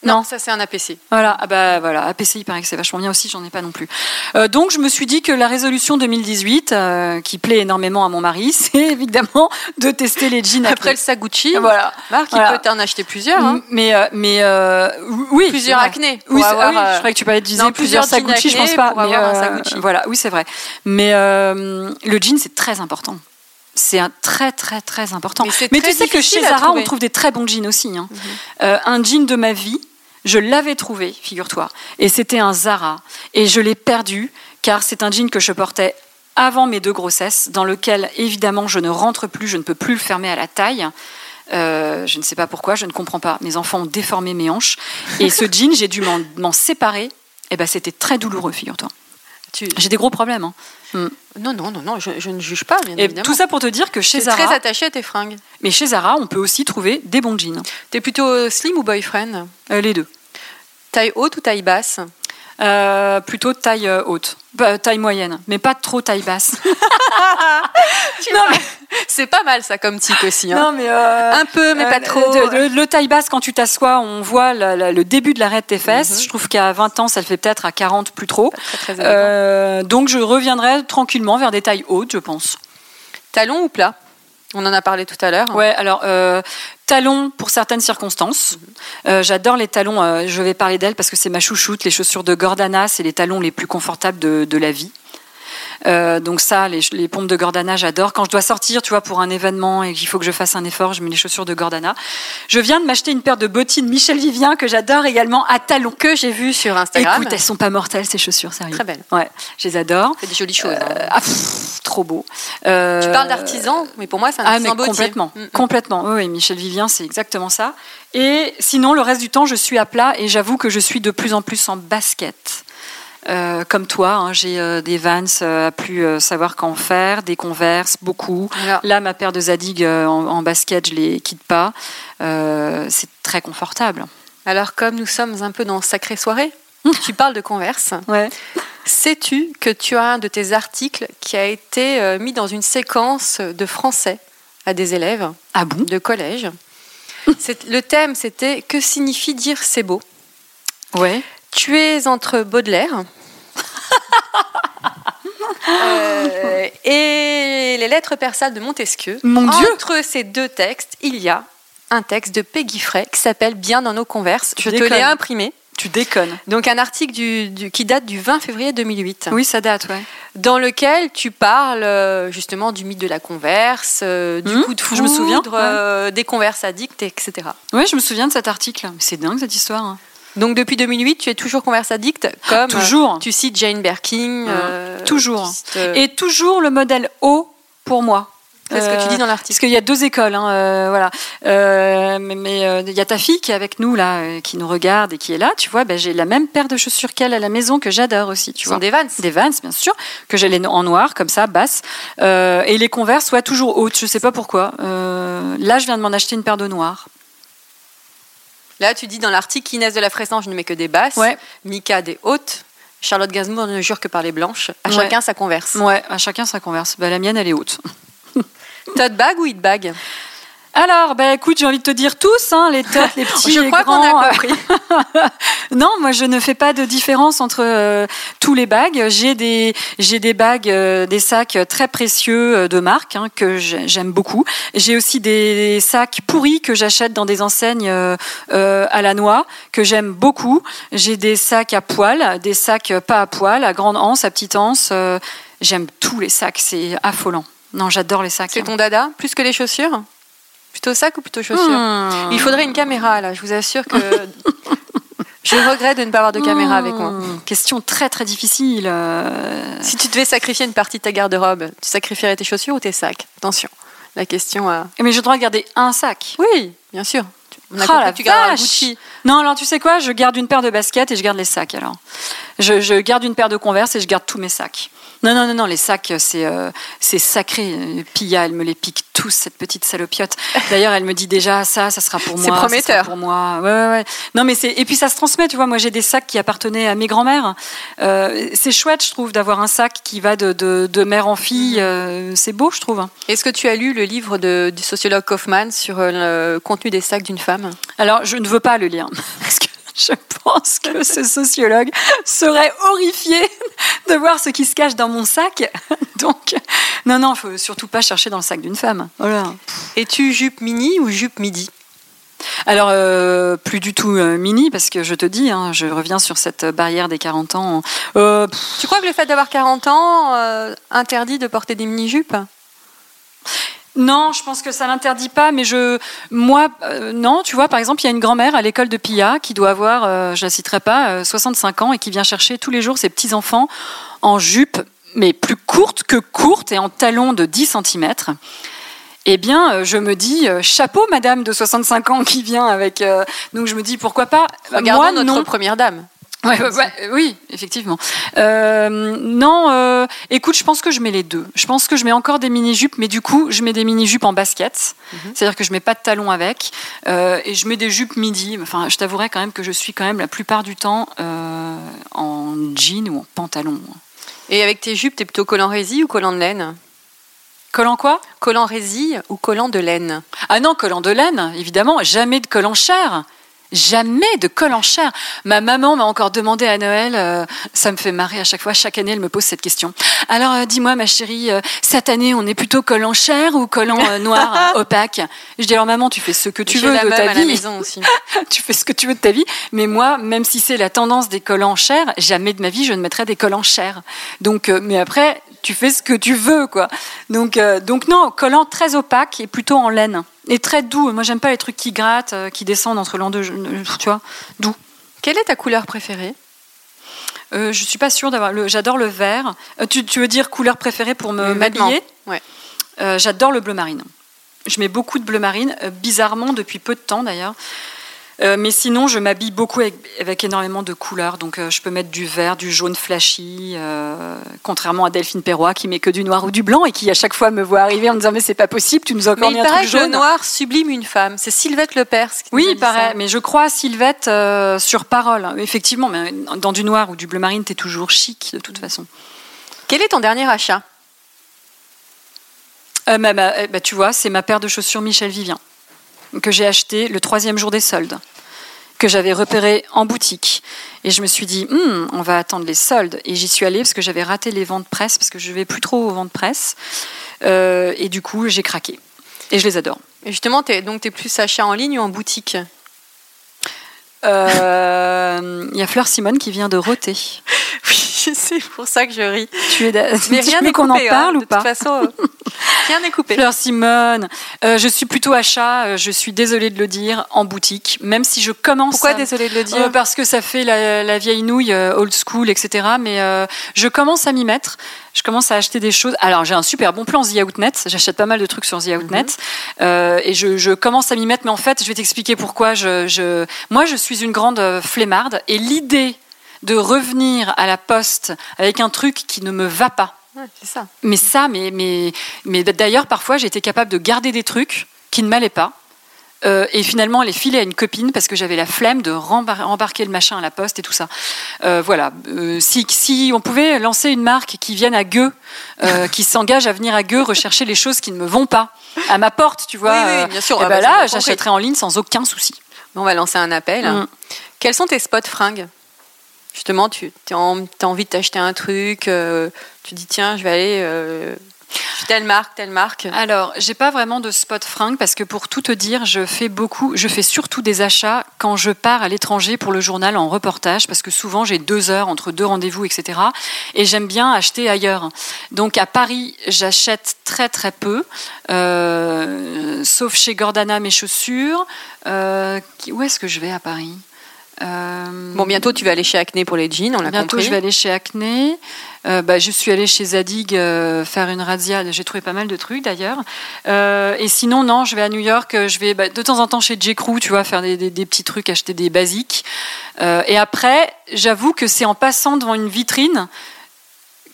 Non, Non. ça c'est un APC. Voilà, ah bah voilà, APC, il paraît que c'est vachement bien aussi, j'en ai pas non plus. Euh, donc je me suis dit que la résolution 2018, euh, qui plaît énormément à mon mari, c'est évidemment de tester les jeans Après Acne. le sac Gucci, Voilà. Marc, il Voilà. peut t'en acheter plusieurs. hein. Mais, euh, mais euh, oui, Plusieurs acné. Oui, c'est- avoir, ah oui, euh, je croyais que tu parlais de plusieurs Gucci, je pense pas. mais, euh. Voilà, oui, c'est vrai. Mais le jean, c'est très important. C'est un très très très important. Mais c'est Mais très tu sais que chez Zara, on trouve des très bons jeans aussi. hein. Mhm. Euh, un jean de ma vie, je l'avais trouvé, figure-toi, et c'était un Zara, et je l'ai perdu car c'est un jean que je portais avant mes deux grossesses, dans lequel évidemment je ne rentre plus, je ne peux plus le fermer à la taille. Euh, je ne sais pas pourquoi, je ne comprends pas. Mes enfants ont déformé mes hanches. Et ce jean, j'ai dû m'en- m'en séparer. Et ben, c'était très douloureux, figure-toi. Tu- J'ai des gros problèmes. hein. Non, non, non, non, je, je ne juge pas, bien Et évidemment. tout ça pour te dire que chez es très Zara, attaché à tes fringues. mais chez Zara, on peut aussi trouver des bons jeans. T'es plutôt slim ou boyfriend? Euh, les deux. Taille haute ou taille basse? Euh, plutôt taille euh, haute, Bah, taille moyenne, mais pas trop taille basse. C'est pas mal ça comme tic aussi. hein. non, mais, euh, Un peu, mais pas trop. le taille basse, quand tu t'assois, on voit la- la- le début de l'arrêt de tes fesses. Mhm. Je trouve qu'à 20 ans, ça le fait peut-être à 40 plus trop. Très, très élégant. Donc je reviendrai tranquillement vers des tailles hautes, je pense. Talon ou plat? On en a parlé tout à l'heure. Ouais, alors euh, talons pour certaines circonstances. Euh, J'adore les talons. euh, je vais parler d'elles parce que c'est ma chouchoute. Les chaussures de Gordana, c'est les talons les plus confortables de, de la vie. Euh, donc ça, les, les pompes de Gordana, j'adore. Quand je dois sortir, tu vois, pour un événement et qu'il faut que je fasse un effort, je mets les chaussures de Gordana. Je viens de m'acheter une paire de bottines Michel Vivien que j'adore également à talons. Que j'ai vu sur Instagram. Écoute, elles sont pas mortelles ces chaussures, sérieux. Très belles. Ouais, je les adore. fait des jolies choses. hein. Euh, ah, pff, trop beau. Euh, Tu parles d'artisan, mais pour moi, c'est un ah, mais complètement, Mm, mm. complètement. Oui, oui, Michel Vivien, c'est exactement ça. Et sinon, le reste du temps, je suis à plat et j'avoue que je suis de plus en plus en basket. Euh, comme toi, hein, j'ai euh, des Vans euh, à plus savoir qu'en faire, des Converse, beaucoup. Alors, Là, ma paire de Zadig en, en basket, je les quitte pas. C'est très confortable. alors, comme nous sommes un peu dans Sacrée Soirée, tu parles de Converse. Ouais. Sais-tu que tu as un de tes articles qui a été mis dans une séquence de français à des élèves Ah bon? de collège? Le thème, c'était Que signifie dire c'est beau? Ouais. Tu es entre Baudelaire Euh, et les lettres persales de Montesquieu. Mon Dieu Entre ces deux textes, il y a un texte de Peggy Frey qui s'appelle Bien dans nos converses. Tu Je te l'ai imprimé. Tu déconnes. Donc un article du- du- qui date du 20 février 2008. Oui, ça date, ouais. dans lequel tu parles euh, justement du mythe de la converse, euh, du Mhm, coup de je foudre, me souviens, ouais. des converses addicts, etc. Ouais, je me souviens de cet article. C'est dingue cette histoire. hein. Donc depuis 2008, tu es toujours converse addict, comme Toujours. euh, tu cites Jane Birkin. euh, Toujours. cites, euh, Et toujours le modèle haut pour moi. c'est ce que tu dis dans Parce l'article. qu'il y a deux écoles, hein, euh, voilà. Euh, mais euh, il y a ta fille qui est avec nous là, qui nous regarde et qui est là. Tu vois, ben, j'ai la même paire de chaussures qu'elle à la maison que j'adore aussi. Tu Ce vois, sont des Vans. des Vans, bien sûr, que j'ai les en noir comme ça, basse, et les Converse, soit toujours hautes. Je sais pas pourquoi. Là, je viens de m'en acheter une paire de noir. Là, tu dis dans l'article qu'Inès de la Fressange ne met que des basses, Ouais. Mika des hautes, Charlotte Gainsbourg ne jure que par les blanches. À Ouais. chacun sa converse. Ouais, à chacun sa Converse. Ben, la mienne, elle est haute. Tote bag ou hit bag? Alors, ben écoute, j'ai envie de te dire tous, hein, les tots, les petits, Je les crois qu'on grands. a compris. non, moi je ne fais pas de différence entre euh, tous les bagues. J'ai des j'ai des bagues, euh, des sacs très précieux euh, de marque hein, que j'ai- j'aime beaucoup. J'ai aussi des sacs pourris que j'achète dans des enseignes à la noix que j'aime beaucoup. J'ai des sacs à poil, des sacs pas à poil, à grande anse, à petite anse. j'aime tous les sacs, c'est affolant. Non, j'adore les sacs. C'est ton dada Plus que les chaussures? Plutôt sac ou plutôt chaussures Hmm. Il faudrait une caméra là, je vous assure que je regrette de ne pas avoir de caméra avec moi. Hmm, Question très très difficile. euh. Si tu devais sacrifier une partie de ta garde-robe, tu sacrifierais tes chaussures ou tes sacs? Attention, la question a... Mais j'ai le droit de garder un sac. Oui, bien sûr. On a Oh, compris la que tu garderas vache. Gucci. Non, alors tu sais quoi? Je garde une paire de baskets et je garde les sacs alors. Je, je garde une paire de converse et je garde tous mes sacs. Non, non, non, non, les sacs, c'est euh, c'est sacré. Euh, Pia, elle me les pique tous, cette petite salopiote. D'ailleurs, elle me dit déjà ça, ça sera pour moi. C'est ça sera prometteur. pour moi. Ouais, ouais, ouais. Non, mais c'est et puis ça se transmet. Tu vois, moi j'ai des sacs qui appartenaient à mes grands-mères. Euh, c'est chouette, je trouve, d'avoir un sac qui va de, de, de mère en fille. Euh, c'est beau, je trouve. Est-ce que tu as lu le livre de- du sociologue Kaufmann sur euh, le contenu des sacs d'une femme? Alors, je ne veux pas le lire parce que je pense que ce sociologue serait horrifié de voir ce qui se cache dans mon sac. Donc, non, non, faut surtout pas chercher dans le sac d'une femme. Voilà. Es-tu jupe mini ou jupe midi? Alors, euh, plus du tout euh, mini parce que je te dis, hein, je reviens sur cette barrière des 40 ans. Euh, Tu crois que le fait d'avoir 40 ans interdit de porter des mini-jupes? Non, je pense que ça l'interdit pas, mais je, moi, euh, non, tu vois, par exemple, il y a une grand-mère à l'école de Pilla qui doit avoir, euh, je la citerai pas, euh, 65 ans et qui vient chercher tous les jours ses petits-enfants en jupe, mais plus courte que courte et en talons de 10 cm. Eh bien, euh, je me dis, chapeau, madame de 65 ans qui vient avec. donc, je me dis, pourquoi pas Regardons Moi, notre non. première dame. Ouais, ouais, ouais, euh, oui, effectivement. Euh, non, euh, écoute, je pense que je mets les deux. Je pense que je mets encore des mini-jupes, mais du coup, je mets des mini-jupes en basket. C'est-à-dire que je mets pas de talons avec. Euh, et je mets des jupes midi. Enfin, je t'avouerai quand même que je suis quand même la plupart du temps en jean ou en pantalon. Et avec tes jupes, t'es plutôt collant résille ou collant de laine? Collant quoi? Collant résille ou collant de laine? Ah non, collant de laine, évidemment. Jamais de collant chair. Jamais de collant chair. Ma maman m'a encore demandé à Noël, euh, ça me fait marrer à chaque fois, chaque année elle me pose cette question. Alors euh, dis-moi ma chérie, euh, cette année on est plutôt collant chair ou collant euh, noir opaque? Je dis alors maman tu fais ce que tu veux de ta à la vie, maison aussi. tu fais ce que tu veux de ta vie, mais moi même si c'est la tendance des collants chair, jamais de ma vie je ne mettrai des collants chair. Donc mais après tu fais ce que tu veux quoi. Donc donc non, collant très opaque et plutôt en laine et très doux. Moi j'aime pas les trucs qui grattent, euh, qui descendent entre l'an deux, euh, tu vois, doux. Quelle est ta couleur préférée? Euh, je suis pas sûre d'avoir le. J'adore le vert. Euh, tu, tu veux dire couleur préférée pour me m'habiller? Ouais. Euh, J'adore le bleu marine. Je mets beaucoup de bleu marine, bizarrement depuis peu de temps d'ailleurs. Euh, mais sinon, je m'habille beaucoup avec, avec énormément de couleurs. Donc, euh, je peux mettre du vert, du jaune flashy, euh, contrairement à Delphine Perrois qui met que du noir ou du blanc et qui à chaque fois me voit arriver en me disant mais c'est pas possible, tu nous as Mais encore il un paraît truc que le jaune. noir sublime une femme. C'est Sylvette Lepers qui Oui, il paraît. ça. Mais je crois à Sylvette sur parole. Effectivement, mais dans du noir ou du bleu marine, t'es toujours chic de toute façon. Quel est ton dernier achat? Euh, bah, tu vois, c'est ma paire de chaussures Michel Vivien que j'ai acheté le troisième jour des soldes. que j'avais repéré en boutique. Et je me suis dit, Hmm, on va attendre les soldes. Et j'y suis allée parce que j'avais raté les ventes presse, parce que je vais plus trop aux ventes presse. Euh, et du coup, j'ai craqué. Et je les adore. Et justement, donc tu es plus achat en ligne ou en boutique? Euh, Il y a Fleur Simone qui vient de roter. Oui, c'est pour ça que je ris. Tu es Mais rien qu'on en hein, parle ou pas? toute façon, euh, rien n'est coupé. Fleur Simone, euh, je suis plutôt achat, euh, je suis désolée de le dire, en boutique, même si je commence. Pourquoi à- désolé de le dire Euh, Parce que ça fait la, la vieille nouille, old school, etc. Mais je commence à m'y mettre. Je commence à acheter des choses. Alors j'ai un super bon plan The Outnet. J'achète pas mal de trucs sur The Outnet Euh, et je, je commence à m'y mettre. Mais en fait, je vais t'expliquer pourquoi. Je, je... Moi, je suis une grande flemmarde et l'idée de revenir à la poste avec un truc qui ne me va pas. Ouais, c'est ça. Mais ça, mais, mais, mais d'ailleurs, parfois, j'ai été capable de garder des trucs qui ne m'allaient pas. Euh, et finalement, les filer à une copine parce que j'avais la flemme de rembar- rembarquer le machin à la poste et tout ça. Euh, voilà. Euh, si, si on pouvait lancer une marque qui vienne à Gueux, qui s'engage à venir à Gueux rechercher les choses qui ne me vont pas à ma porte, tu vois. Oui, oui, bien sûr. eh Ah ben bah, a là, compris. j'achèterai en ligne sans aucun souci. On va lancer un appel. Mm. Quels sont tes spots fringues? Justement, tu as envie de t'acheter un truc, euh, tu dis tiens, je vais aller euh, telle marque, telle marque. Alors, j'ai pas vraiment de spot fringue parce que pour tout te dire, je fais beaucoup, je fais surtout des achats quand je pars à l'étranger pour le journal en reportage parce que souvent j'ai deux heures entre deux rendez-vous, etc. Et j'aime bien acheter ailleurs. Donc à Paris, j'achète très très peu, euh, sauf chez Gordana mes chaussures. Où est-ce que je vais à Paris? Euh, Bon, bientôt tu vas aller chez Acne pour les jeans, on l'a Bientôt, compris. je vais aller chez Acne. Euh, bah, je suis allée chez Zadig euh, faire une razzia. J'ai trouvé pas mal de trucs d'ailleurs. Et sinon, non, je vais à New York. Je vais bah, de temps en temps chez J. Crew, tu vois, faire des, des- des petits trucs, acheter des basiques. Et après, j'avoue que c'est en passant devant une vitrine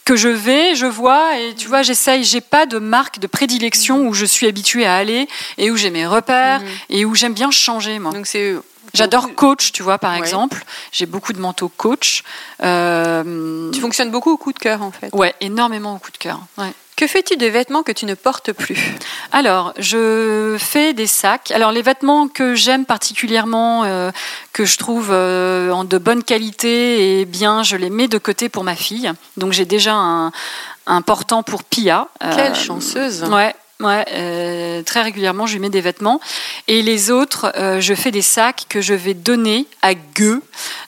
que je vais, je vois, et tu vois, j'essaye. J'ai pas de marque de prédilection où je suis habituée à aller et où j'ai mes repères Mhm. et où j'aime bien changer, moi. Donc c'est J'adore Coach, tu vois, par Ouais. exemple. J'ai beaucoup de manteaux Coach. Euh, Tu fonctionnes beaucoup au coup de cœur en fait. Ouais, énormément au coup de cœur. Ouais. Que fais-tu des vêtements que tu ne portes plus? Alors, je fais des sacs. Alors, les vêtements que j'aime particulièrement, euh, que je trouve euh, en de bonne qualité et bien, je les mets de côté pour ma fille. Donc, j'ai déjà un, un portant pour Pia. Quelle Euh, chanceuse Ouais. Ouais, euh, très régulièrement, je lui mets des vêtements. Et les autres, euh, je fais des sacs que je vais donner à Gueux.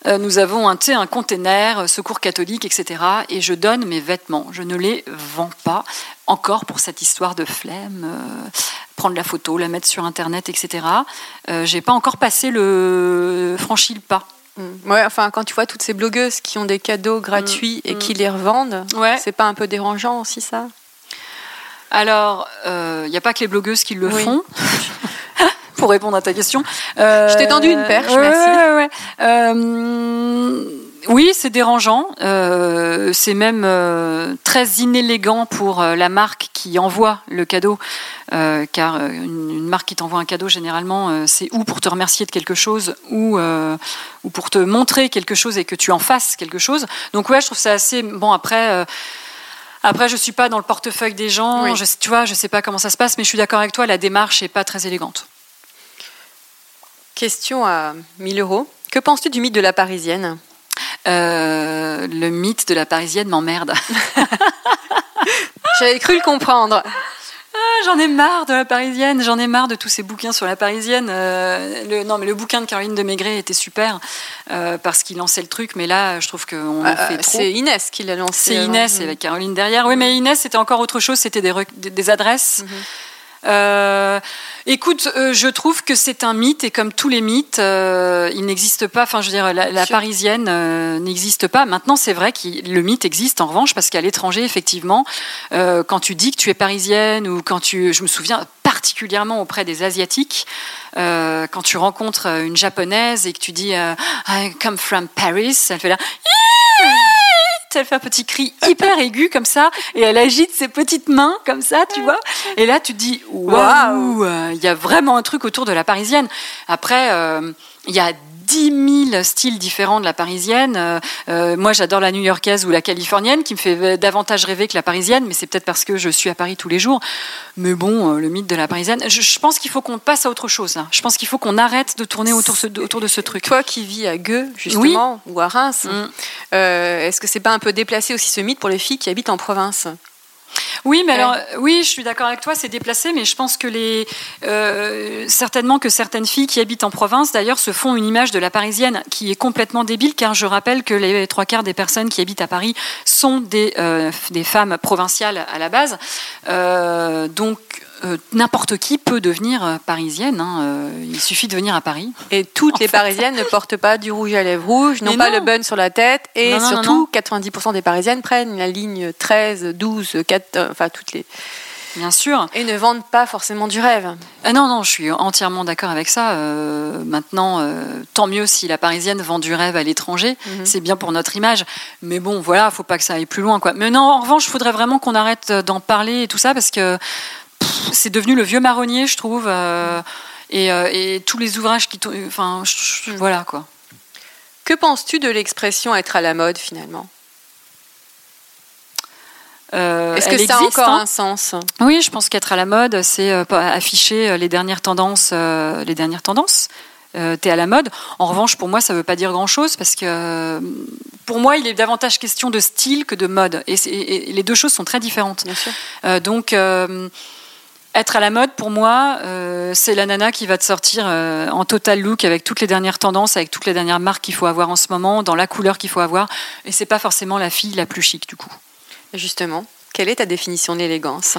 Euh, nous avons un, un container, secours catholique, etc. Et je donne mes vêtements. Je ne les vends pas. Encore pour cette histoire de flemme, prendre la photo, la mettre sur Internet, etc. J'ai pas encore passé le franchi le pas. Mm. Ouais, enfin quand tu vois toutes ces blogueuses qui ont des cadeaux gratuits et Mm. qui les revendent, Ouais. c'est pas un peu dérangeant aussi ça? Alors, il n'y a pas que les blogueuses qui le Oui. font. Pour répondre à ta question. Euh, Je t'ai tendu une perche, merci. ouais, ouais. Euh, oui, c'est dérangeant. Euh, c'est même euh, très inélégant pour euh, la marque qui envoie le cadeau. Euh, car euh, une, une marque qui t'envoie un cadeau, généralement, euh, c'est ou pour te remercier de quelque chose ou, euh, ou pour te montrer quelque chose et que tu en fasses quelque chose. Donc, ouais, je trouve ça assez. Bon, après. Après, je suis pas dans le portefeuille des gens. Oui. Je, tu vois, je sais pas comment ça se passe, mais je suis d'accord avec toi. La démarche est pas très élégante. Question à 1000 euros. Que penses-tu du mythe de la Parisienne? Euh, le mythe de la Parisienne m'emmerde. J'avais cru le comprendre. Ah, j'en ai marre de la Parisienne. J'en ai marre de tous ces bouquins sur la Parisienne. Euh, le, non, mais le bouquin de Caroline de Maigret était super euh, parce qu'il lançait le truc. Mais là, je trouve qu'on Euh, fait trop. c'est Inès qui l'a lancé. C'est. Inès avec Caroline derrière. Oui, mais Inès, c'était encore autre chose. C'était des, rec- des- des adresses. Mhm. Euh, écoute, euh, je trouve que c'est un mythe et comme tous les mythes, euh, il n'existe pas. Enfin, je veux dire, la, parisienne n'existe pas. Maintenant, c'est vrai que le mythe existe en revanche parce qu'à l'étranger, effectivement, quand tu dis que tu es parisienne ou quand tu, je me souviens particulièrement auprès des asiatiques, quand tu rencontres une japonaise et que tu dis I come from Paris, elle fait là. Elle fait un petit cri hyper aigu comme ça et elle agite ses petites mains comme ça, tu vois. Et là, tu te dis waouh, euh, il y a vraiment un truc autour de la parisienne. Après, euh, il y a 10 000 styles différents de la parisienne. Euh, euh, moi, j'adore la new-yorkaise ou la californienne, qui me fait davantage rêver que la parisienne, mais c'est peut-être parce que je suis à Paris tous les jours. Mais bon, le mythe de la parisienne, je, pense qu'il faut qu'on passe à autre chose. Là. Je pense qu'il faut qu'on arrête de tourner autour, autour de ce truc. Toi qui vis à Gueux, justement, ou à Reims, mm. est-ce que c'est pas un peu déplacé aussi ce mythe pour les filles qui habitent en province? Oui, mais alors, oui, je suis d'accord avec toi, c'est déplacé, mais je pense que les, euh, certainement que certaines filles qui habitent en province, d'ailleurs, se font une image de la parisienne qui est complètement débile, car je rappelle que les trois quarts des personnes qui habitent à Paris sont des, euh, des femmes provinciales à la base. Euh, donc, euh, n'importe qui peut devenir euh, parisienne. Hein, euh, il suffit de venir à Paris. Et toutes les parisiennes ne portent pas du rouge à lèvres rouge, n'ont pas le bun sur la tête. Et surtout, 90% des parisiennes prennent la ligne 13, 12, 4, enfin toutes les. Bien sûr. Et ne vendent pas forcément du rêve. Ah non, non, je suis entièrement d'accord avec ça. maintenant, tant mieux si la parisienne vend du rêve à l'étranger. Mhm. C'est bien pour notre image. Mais bon, voilà, faut pas que ça aille plus loin. Quoi. Mais non, en revanche, il faudrait vraiment qu'on arrête d'en parler et tout ça parce que c'est devenu le vieux marronnier, je trouve. Euh, euh, et, tous les ouvrages qui. Enfin, voilà quoi. Que penses-tu de l'expression être à la mode finalement? Euh, Est-ce que ça a encore hein un sens? Oui, je pense qu'être à la mode, c'est afficher les dernières tendances. les dernières tendances. T'es à la mode. En revanche, pour moi, ça ne veut pas dire grand-chose parce que pour moi, il est davantage question de style que de mode. Et, les deux choses sont très différentes. Bien sûr. donc être à la mode, pour moi, euh, c'est la nana qui va te sortir euh, en total look avec toutes les dernières tendances, avec toutes les dernières marques qu'il faut avoir en ce moment, dans la couleur qu'il faut avoir. Et c'est pas forcément la fille la plus chic du coup. Justement, quelle est ta définition d'élégance?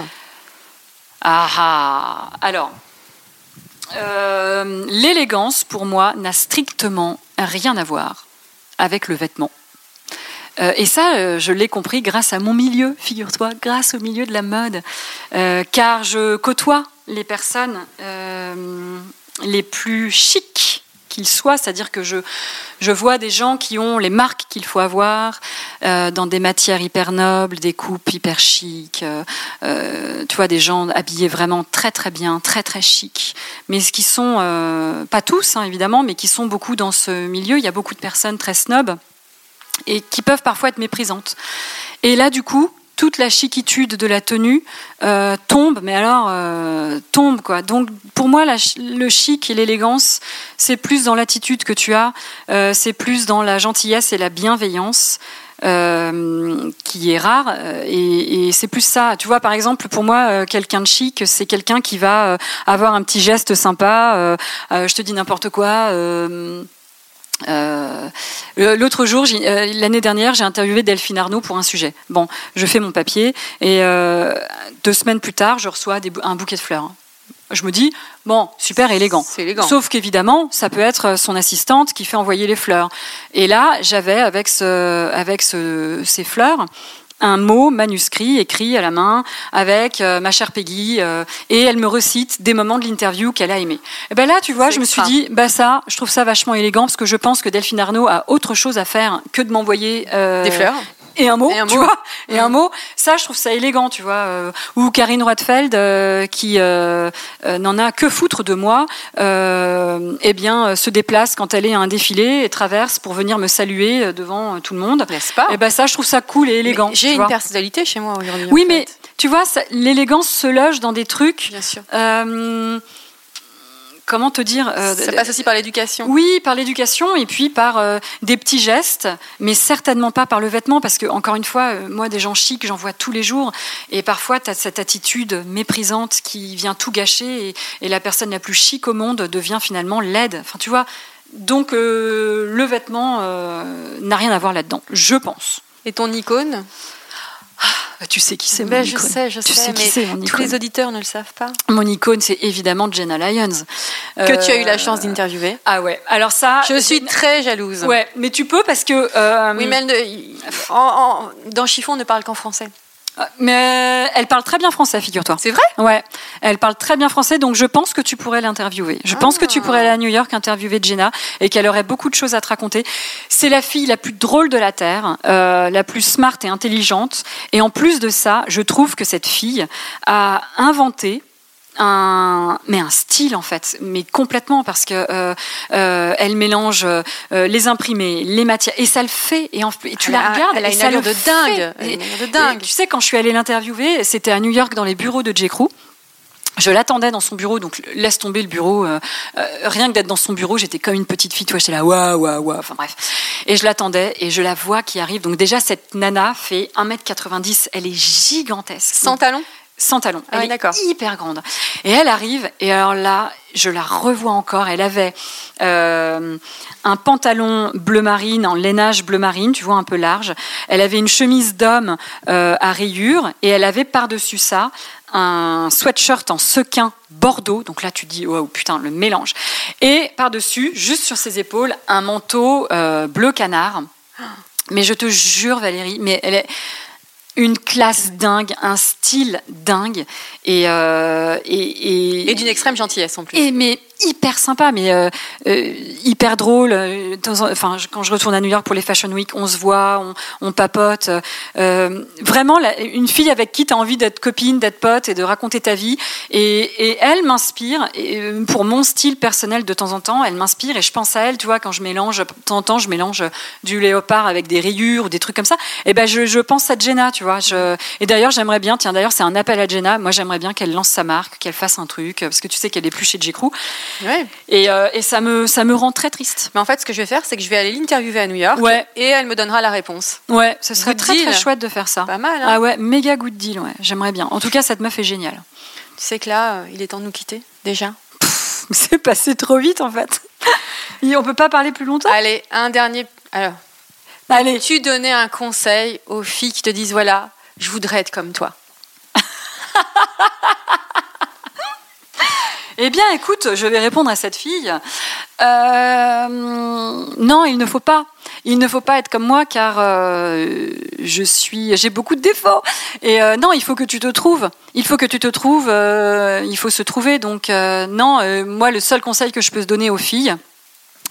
Ah, ah Alors, euh, l'élégance pour moi n'a strictement rien à voir avec le vêtement. Euh, et ça, euh, je l'ai compris grâce à mon milieu, figure-toi, grâce au milieu de la mode, euh, car je côtoie les personnes les plus chics qu'ils soient, c'est-à-dire que je, je vois des gens qui ont les marques qu'il faut avoir dans des matières hyper nobles, des coupes hyper chics, tu vois, des gens habillés vraiment très très bien, très très chics, mais ce qui sont, pas tous hein, évidemment, mais qui sont beaucoup dans ce milieu, il y a beaucoup de personnes très snobs et qui peuvent parfois être méprisantes. Et là, du coup, toute la chiquitude de la tenue euh, tombe, mais alors euh, tombe quoi. Donc pour moi, le chic et l'élégance, c'est plus dans l'attitude que tu as, euh, c'est plus dans la gentillesse et la bienveillance. qui est rare et, et c'est plus ça. Tu vois, par exemple, pour moi, quelqu'un de chic, c'est quelqu'un qui va avoir un petit geste sympa. je te dis n'importe quoi euh, L'autre jour, euh, l'année dernière, j'ai interviewé Delphine Arnaud pour un sujet. Bon, je fais mon papier et euh, deux semaines plus tard, je reçois des, un bouquet de fleurs. Je me dis, bon, super élégant. élégant. Sauf qu'évidemment, ça peut être son assistante qui fait envoyer les fleurs. Et là, j'avais avec, ce, avec ce, ces fleurs un mot manuscrit écrit à la main avec euh, ma chère Peggy euh, et elle me recite des moments de l'interview qu'elle a aimé. Et ben là, tu vois, je me suis dit, bah ça, je trouve ça vachement élégant parce que je pense que Delphine Arnaud a autre chose à faire que de m'envoyer euh, des fleurs et un mot, tu vois, et un mot. Ça, je trouve ça élégant, tu vois. Euh, ou Karine Roitfeld, euh, qui euh, n'en a que foutre de moi, eh bien, se déplace quand elle est à un défilé et traverse pour venir me saluer devant tout le monde. N'est-ce pas? Et eh ben ça, je trouve ça cool et élégant. J'ai une personnalité chez moi aujourd'hui. Oui, mais tu vois, l'élégance se loge dans des trucs. Bien sûr comment te dire euh, Ça passe aussi par l'éducation. Oui, par l'éducation et puis par euh, des petits gestes, mais certainement pas par le vêtement, parce que encore une fois, euh, moi, des gens chics, j'en vois tous les jours, et parfois, tu as cette attitude méprisante qui vient tout gâcher, et, la personne la plus chic au monde devient finalement laide. Enfin, tu vois. Donc, le vêtement n'a rien à voir là-dedans, je pense. Et ton icône? Bah, tu sais qui c'est mon icône. Je sais, je sais, mais tous les auditeurs ne le savent pas. Mon icône, c'est évidemment Jenna Lyons. Que tu as eu la chance d'interviewer. Ah ouais, alors ça... Je suis très jalouse. Ouais, mais tu peux parce que... Euh, oui, mais dans Chiffon, on ne parle qu'en français. Mais elle parle très bien français, figure-toi. C'est vrai? Ouais, elle parle très bien français, donc je pense que tu pourrais l'interviewer. Je pense que tu pourrais aller à New York interviewer Jenna et qu'elle aurait beaucoup de choses à te raconter. C'est la fille la plus drôle de la Terre, euh, la plus smart et intelligente. Et en plus de ça, je trouve que cette fille a inventé un, mais un style en fait, mais complètement parce que euh, euh, elle mélange euh, les imprimés, les matières, et ça le fait. Et, en, et tu Elle la a- regardes, elle a et une ça allure le de dingue. une allure de Tu sais, quand je suis allée l'interviewer, c'était à New York dans les bureaux de J. Crew. Je l'attendais dans son bureau, donc laisse tomber le bureau. euh, euh, rien que d'être dans son bureau, j'étais comme une petite fille, tu vois, j'étais là, waouh, waouh, waouh. Enfin bref. Et je l'attendais et je la vois qui arrive. Donc déjà, cette nana fait 1m90, elle est gigantesque. Sans talons Sans talons. Ah Elle d'accord. est hyper grande. Et elle arrive, et alors là, je la revois encore. Elle avait euh, un pantalon bleu marine, en lainage bleu marine, tu vois, un peu large. Elle avait une chemise d'homme euh, à rayures, et elle avait par-dessus ça un sweatshirt en sequin bordeaux. Donc là, tu dis, oh putain, le mélange. Et par-dessus, juste sur ses épaules, un manteau euh, bleu canard. Mais je te jure, Valérie, mais elle est une classe dingue, un style dingue, et euh, et, et, Et d'une extrême gentillesse en plus. et mais hyper sympa, mais euh, euh, hyper drôle. Euh, Enfin, quand je retourne à New York pour les Fashion Week, on se voit, on, papote. Vraiment, une fille avec qui tu as envie d'être copine, d'être pote et de raconter ta vie. Et, elle m'inspire. Pour mon style personnel, de temps en temps, elle m'inspire. Et je pense à elle, tu vois, quand je mélange, de temps en temps, je mélange du léopard avec des rayures ou des trucs comme ça. Et ben, je, pense à Jenna, tu vois. Et d'ailleurs, j'aimerais bien, tiens, d'ailleurs, c'est un appel à Jenna. Moi, j'aimerais bien qu'elle lance sa marque, qu'elle fasse un truc, parce que tu sais qu'elle est plus chez J. Ouais. Et, euh, et ça, me, ça me rend très triste. Mais en fait, ce que je vais faire, c'est que je vais aller l'interviewer à New York Ouais. et elle me donnera la réponse. Ouais, ce serait Good très, très chouette de faire ça. Pas mal, hein Ah ouais, méga good deal, ouais. J'aimerais bien. En tout cas, cette meuf est géniale. Tu sais que là, euh, il est temps de nous quitter, déjà. C'est passé trop vite, en fait. Et on peut pas parler plus longtemps? Allez, un dernier. Alors, Allez. tu donnais un conseil aux filles qui te disent voilà, je voudrais être comme toi? Eh bien, écoute, je vais répondre à cette fille. Euh, non, il ne faut pas. Il ne faut pas être comme moi car euh, je suis, j'ai beaucoup de défauts. Et euh, non, il faut que tu te trouves. Il faut que tu te trouves. il faut se trouver. Donc non, moi, le seul conseil que je peux donner aux filles.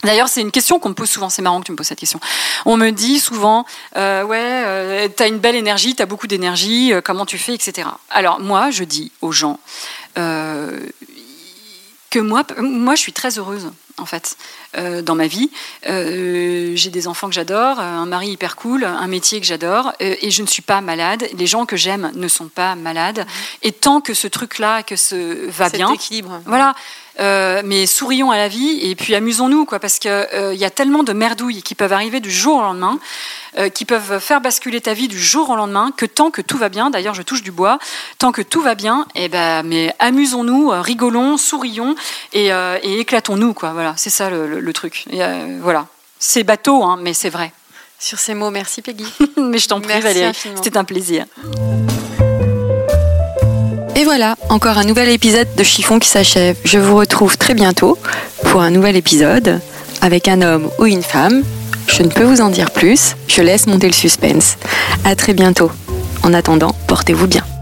D'ailleurs, c'est une question qu'on me pose souvent. C'est marrant que tu me poses cette question. On me dit souvent, ouais, t'as une belle énergie, t'as beaucoup d'énergie. comment tu fais, etc. Alors moi, je dis aux gens. Que moi, moi, je suis très heureuse en fait euh, dans ma vie. Euh, j'ai des enfants que j'adore, euh, un mari hyper cool, un métier que j'adore, et je ne suis pas malade. Les gens que j'aime ne sont pas malades. Et tant que ce truc-là, que ce va Cet bien, équilibre. voilà. Euh, mais sourions à la vie et puis amusons-nous quoi parce que euh, y a tellement de merdouilles qui peuvent arriver du jour au lendemain euh, qui peuvent faire basculer ta vie du jour au lendemain que tant que tout va bien d'ailleurs je touche du bois tant que tout va bien et ben mais amusons-nous rigolons sourions et, et éclatons-nous quoi voilà c'est ça le, le- le truc Et, euh, voilà c'est bateau hein, mais c'est vrai Sur ces mots, merci Peggy. mais je t'en prie Valérie c'était un plaisir Et voilà, encore un nouvel épisode de Chiffon qui s'achève. Je vous retrouve très bientôt pour un nouvel épisode avec un homme ou une femme. Je ne peux vous en dire plus, je laisse monter le suspense. À très bientôt. En attendant, portez-vous bien.